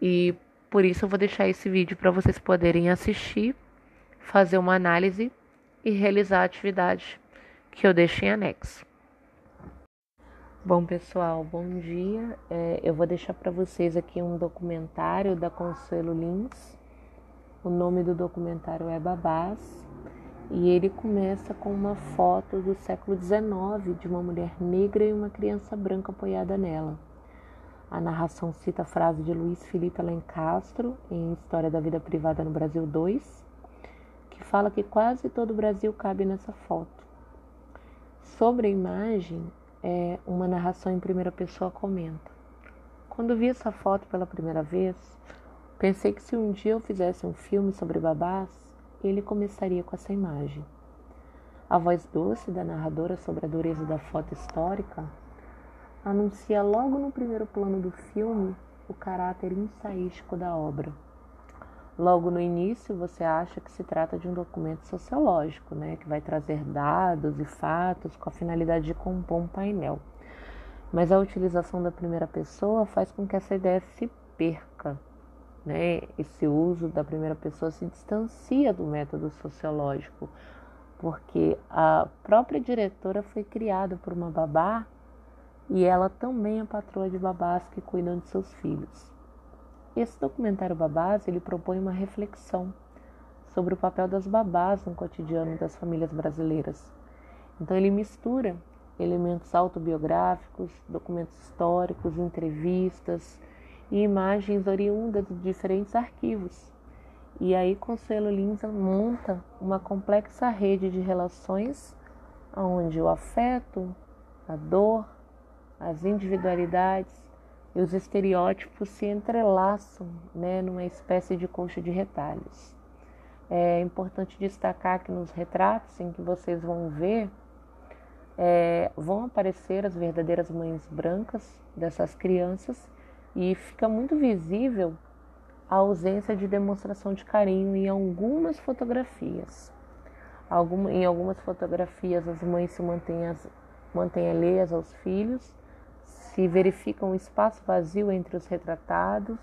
E por isso eu vou deixar esse vídeo para vocês poderem assistir, fazer uma análise e realizar a atividade que eu deixo em anexo. Bom, pessoal, bom dia. É, eu vou deixar para vocês aqui um documentário da Consuelo Lins o nome do documentário é Babás e ele começa com uma foto do século XIX de uma mulher negra e uma criança branca apoiada nela. A narração cita a frase de Luiz Felipe Alencastro em História da Vida Privada no Brasil 2, que fala que quase todo o Brasil cabe nessa foto. Sobre a imagem, é, uma narração em primeira pessoa comenta: Quando vi essa foto pela primeira vez, Pensei que se um dia eu fizesse um filme sobre babás, ele começaria com essa imagem. A voz doce da narradora sobre a dureza da foto histórica anuncia logo no primeiro plano do filme o caráter ensaístico da obra. Logo no início, você acha que se trata de um documento sociológico, né, que vai trazer dados e fatos com a finalidade de compor um painel. Mas a utilização da primeira pessoa faz com que essa ideia se perca né, esse uso da primeira pessoa se distancia do método sociológico, porque a própria diretora foi criada por uma babá e ela também é patroa de babás que cuidam de seus filhos. Esse documentário Babás ele propõe uma reflexão sobre o papel das babás no cotidiano das famílias brasileiras. Então ele mistura elementos autobiográficos, documentos históricos, entrevistas e imagens oriundas de diferentes arquivos. E aí Consuelo Lins monta uma complexa rede de relações onde o afeto, a dor, as individualidades e os estereótipos se entrelaçam né, numa espécie de colcha de retalhos. É importante destacar que nos retratos em que vocês vão ver, é, vão aparecer as verdadeiras mães brancas dessas crianças e fica muito visível a ausência de demonstração de carinho em algumas fotografias. Algum, em algumas fotografias, as mães se mantêm, as, mantêm alheias aos filhos, se verifica um espaço vazio entre os retratados,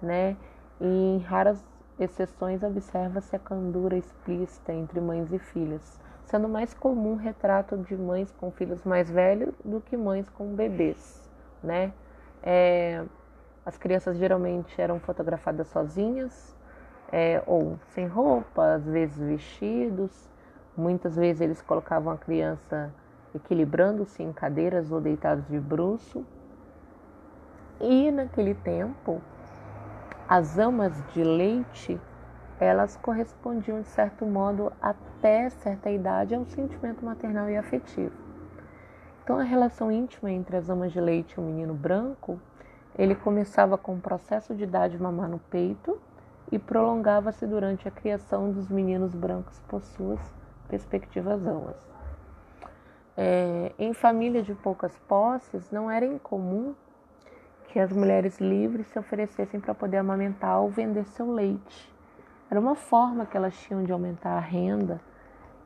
né? E em raras exceções observa-se a candura explícita entre mães e filhas, sendo mais comum retrato de mães com filhos mais velhos do que mães com bebês, né? É, as crianças geralmente eram fotografadas sozinhas é, ou sem roupa, às vezes vestidos. Muitas vezes eles colocavam a criança equilibrando-se em cadeiras ou deitados de bruço. E naquele tempo, as amas de leite, elas correspondiam de certo modo até certa idade ao sentimento maternal e afetivo. Então a relação íntima entre as amas de leite e o menino branco, ele começava com o processo de dar de mamar no peito e prolongava-se durante a criação dos meninos brancos por suas respectivas amas. É, em famílias de poucas posses, não era incomum que as mulheres livres se oferecessem para poder amamentar ou vender seu leite. Era uma forma que elas tinham de aumentar a renda,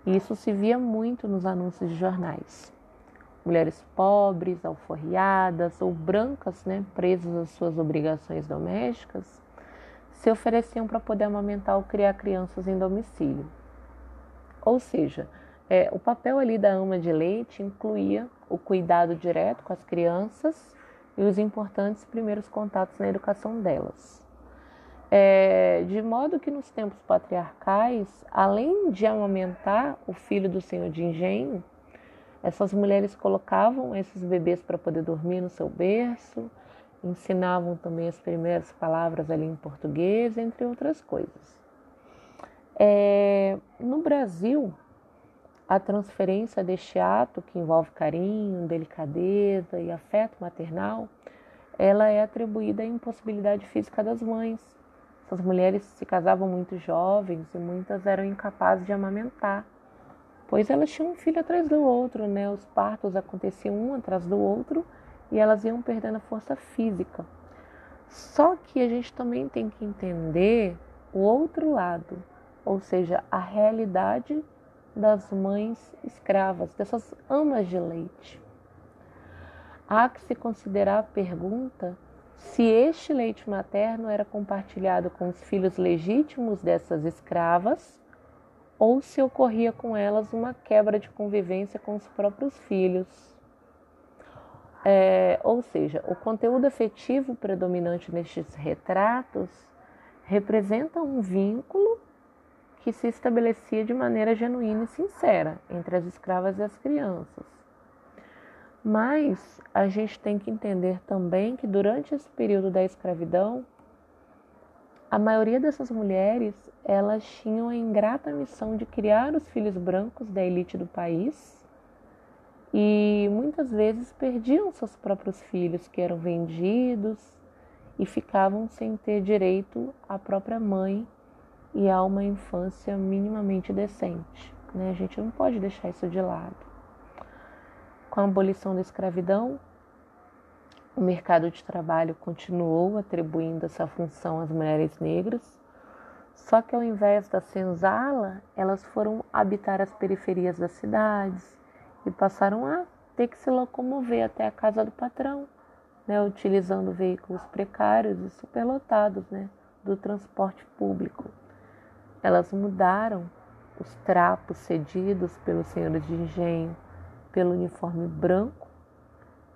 e isso se via muito nos anúncios de jornais. Mulheres pobres, alforriadas ou brancas, né, presas às suas obrigações domésticas, se ofereciam para poder amamentar ou criar crianças em domicílio. Ou seja, é, o papel ali da ama de leite incluía o cuidado direto com as crianças e os importantes primeiros contatos na educação delas. É, de modo que nos tempos patriarcais, além de amamentar o filho do senhor de engenho, essas mulheres colocavam esses bebês para poder dormir no seu berço, ensinavam também as primeiras palavras ali em português, entre outras coisas. É, no Brasil, a transferência deste ato, que envolve carinho, delicadeza e afeto maternal, ela é atribuída à impossibilidade física das mães. Essas mulheres se casavam muito jovens e muitas eram incapazes de amamentar, pois elas tinham um filho atrás do outro, né? Os partos aconteciam um atrás do outro e elas iam perdendo a força física. Só que a gente também tem que entender o outro lado, ou seja, a realidade das mães escravas, dessas amas de leite. Há que se considerar a pergunta se este leite materno era compartilhado com os filhos legítimos dessas escravas ou se ocorria com elas uma quebra de convivência com os próprios filhos. É, ou seja, o conteúdo afetivo predominante nestes retratos representa um vínculo que se estabelecia de maneira genuína e sincera entre as escravas e as crianças. Mas a gente tem que entender também que durante esse período da escravidão, a maioria dessas mulheres, elas tinham a ingrata missão de criar os filhos brancos da elite do país e muitas vezes perdiam seus próprios filhos que eram vendidos e ficavam sem ter direito à própria mãe e a uma infância minimamente decente. Né? A gente não pode deixar isso de lado. Com a abolição da escravidão, o mercado de trabalho continuou atribuindo essa função às mulheres negras, só que ao invés da senzala, elas foram habitar as periferias das cidades e passaram a ter que se locomover até a casa do patrão, né, utilizando veículos precários e superlotados né, do transporte público. Elas mudaram os trapos cedidos pelos senhores de engenho pelo uniforme branco,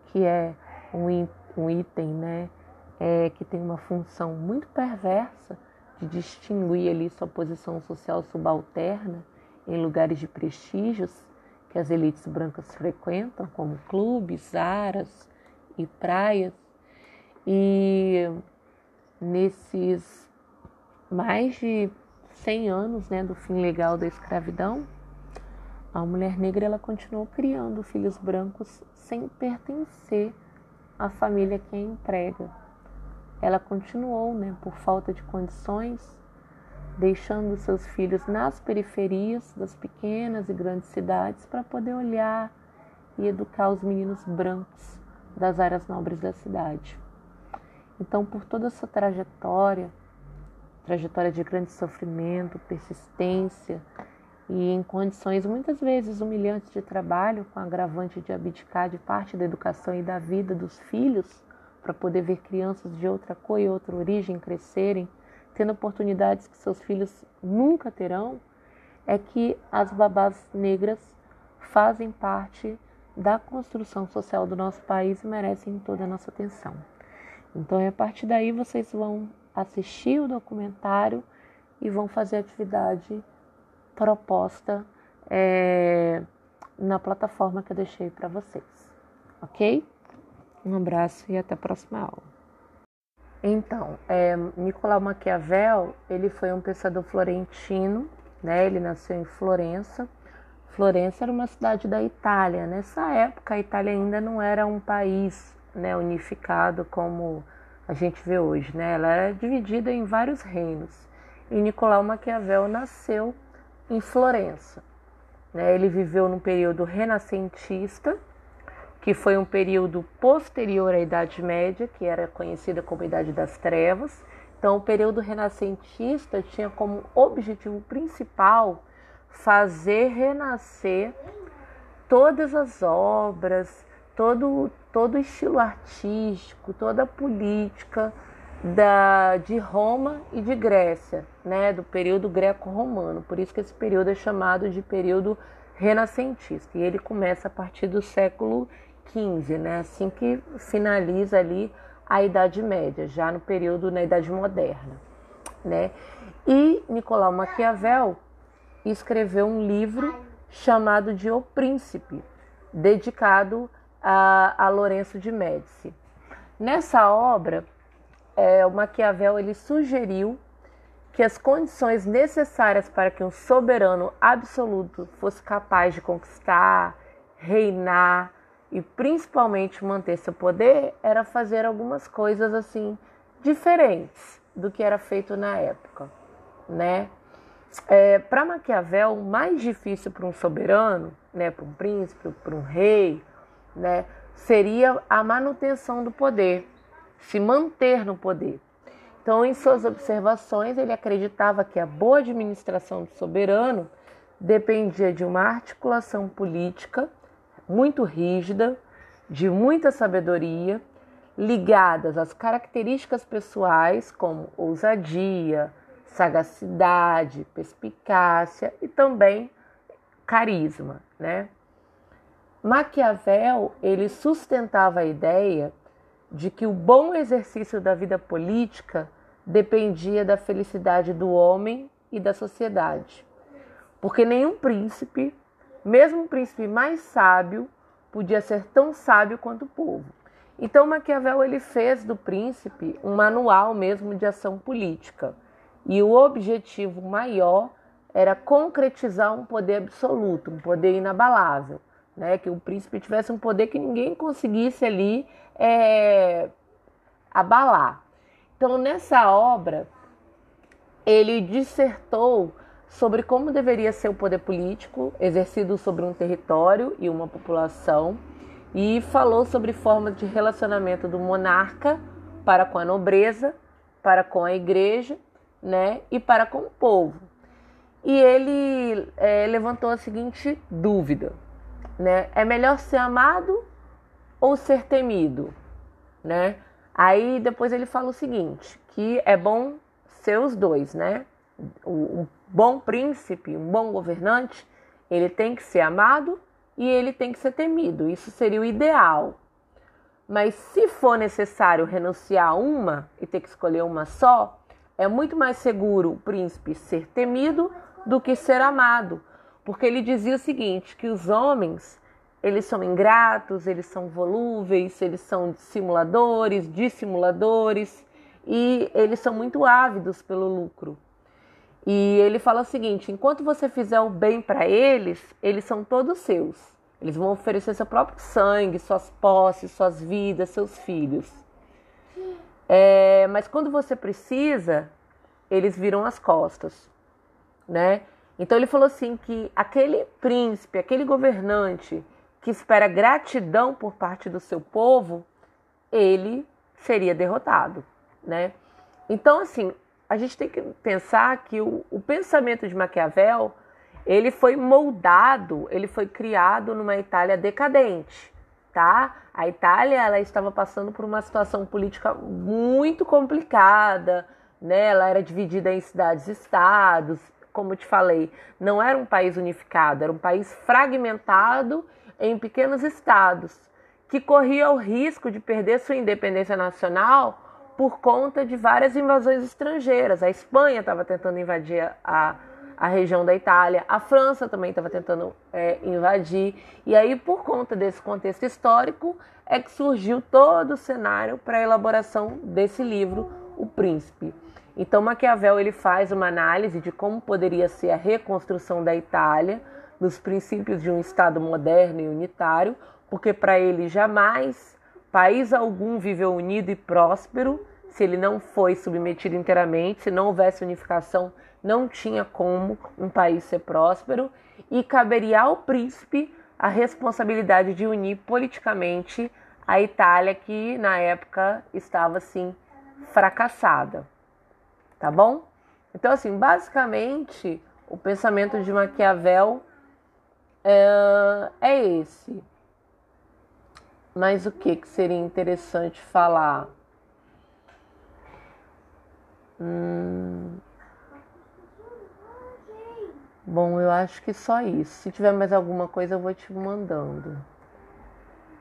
que é um, um item né, é, que tem uma função muito perversa de distinguir ali sua posição social subalterna em lugares de prestígios que as elites brancas frequentam, como clubes, aras e praias. E nesses mais de 100 anos né, do fim legal da escravidão, a mulher negra ela continuou criando filhos brancos sem pertencer à família que a emprega. Ela continuou, né, por falta de condições, deixando seus filhos nas periferias das pequenas e grandes cidades para poder olhar e educar os meninos brancos das áreas nobres da cidade. Então, por toda essa trajetória, trajetória de grande sofrimento, persistência e em condições muitas vezes humilhantes de trabalho, com agravante de abdicar de parte da educação e da vida dos filhos, para poder ver crianças de outra cor e outra origem crescerem, tendo oportunidades que seus filhos nunca terão, é que as babás negras fazem parte da construção social do nosso país e merecem toda a nossa atenção. Então, a partir daí, vocês vão assistir o documentário e vão fazer a atividade proposta é, na plataforma que eu deixei para vocês, ok? Um abraço e até a próxima aula. Então, é, Nicolau Maquiavel, ele foi um pensador florentino, né? Ele nasceu em Florença. Florença era uma cidade da Itália. Nessa época, a Itália ainda não era um país né, unificado como a gente vê hoje, né? Ela era dividida em vários reinos. E Nicolau Maquiavel nasceu em Florença. Né? Ele viveu num período renascentista, que foi um período posterior à Idade Média, que era conhecida como Idade das Trevas. Então, o período renascentista tinha como objetivo principal fazer renascer todas as obras, todo, todo o estilo artístico, toda a política da, de Roma e de Grécia, né, do período greco-romano. Por isso que esse período é chamado de período renascentista. E ele começa a partir do século XV, né, assim que finaliza ali a Idade Média, já no período na Idade Moderna, né? E Nicolau Maquiavel escreveu um livro chamado de O Príncipe, dedicado a, a Lourenço de Médici. Nessa obra, é, o Maquiavel ele sugeriu que as condições necessárias para que um soberano absoluto fosse capaz de conquistar, reinar e principalmente manter seu poder era fazer algumas coisas assim diferentes do que era feito na época, né? É, para Maquiavel, o mais difícil para um soberano, né, para um príncipe, para um rei, né, seria a manutenção do poder, se manter no poder. Então, em suas observações, ele acreditava que a boa administração do soberano dependia de uma articulação política muito rígida, de muita sabedoria, ligadas às características pessoais como ousadia, sagacidade, perspicácia e também carisma, né? Maquiavel, ele sustentava a ideia de que o bom exercício da vida política dependia da felicidade do homem e da sociedade. Porque nenhum príncipe, mesmo o príncipe mais sábio, podia ser tão sábio quanto o povo. Então Maquiavel ele fez do príncipe um manual mesmo de ação política. E o objetivo maior era concretizar um poder absoluto, um poder inabalável né? Que o príncipe tivesse um poder que ninguém conseguisse ali é, abalar. Então, nessa obra, ele dissertou sobre como deveria ser o poder político exercido sobre um território e uma população e falou sobre formas de relacionamento do monarca para com a nobreza, para com a igreja, né, e para com o povo. E ele é, levantou a seguinte dúvida: né? É melhor ser amado ou ser temido, né? Aí depois ele fala o seguinte, que é bom ser os dois, né? Um bom príncipe, um bom governante, ele tem que ser amado e ele tem que ser temido. Isso seria o ideal. Mas se for necessário renunciar a uma e ter que escolher uma só, é muito mais seguro o príncipe ser temido do que ser amado, porque ele dizia o seguinte, que os homens, eles são ingratos, eles são volúveis, eles são dissimuladores, dissimuladores e eles são muito ávidos pelo lucro. E ele fala o seguinte: enquanto você fizer o bem para eles, eles são todos seus. Eles vão oferecer seu próprio sangue, suas posses, suas vidas, seus filhos. É, mas quando você precisa, eles viram as costas, né? Então ele falou assim que aquele príncipe, aquele governante que espera gratidão por parte do seu povo, ele seria derrotado, né? Então assim, a gente tem que pensar que o, o pensamento de Maquiavel ele foi moldado, ele foi criado numa Itália decadente, tá? A Itália ela estava passando por uma situação política muito complicada, né? Ela era dividida em cidades-estados, como te falei, não era um país unificado, era um país fragmentado em pequenos estados, que corria o risco de perder sua independência nacional por conta de várias invasões estrangeiras. A Espanha estava tentando invadir a a região da Itália. A França também estava tentando é, invadir. E aí, por conta desse contexto histórico, é que surgiu todo o cenário para a elaboração desse livro, O Príncipe. Então, Maquiavel ele faz uma análise de como poderia ser a reconstrução da Itália nos princípios de um Estado moderno e unitário, porque para ele jamais país algum viveu unido e próspero se ele não foi submetido inteiramente, se não houvesse unificação não tinha como um país ser próspero e caberia ao príncipe a responsabilidade de unir politicamente a Itália que na época estava assim fracassada. Tá bom? Então assim, basicamente o pensamento de Maquiavel é, é esse. Mas o que, que seria interessante falar? Hum, Bom, eu acho que só isso. Se tiver mais alguma coisa, eu vou te mandando.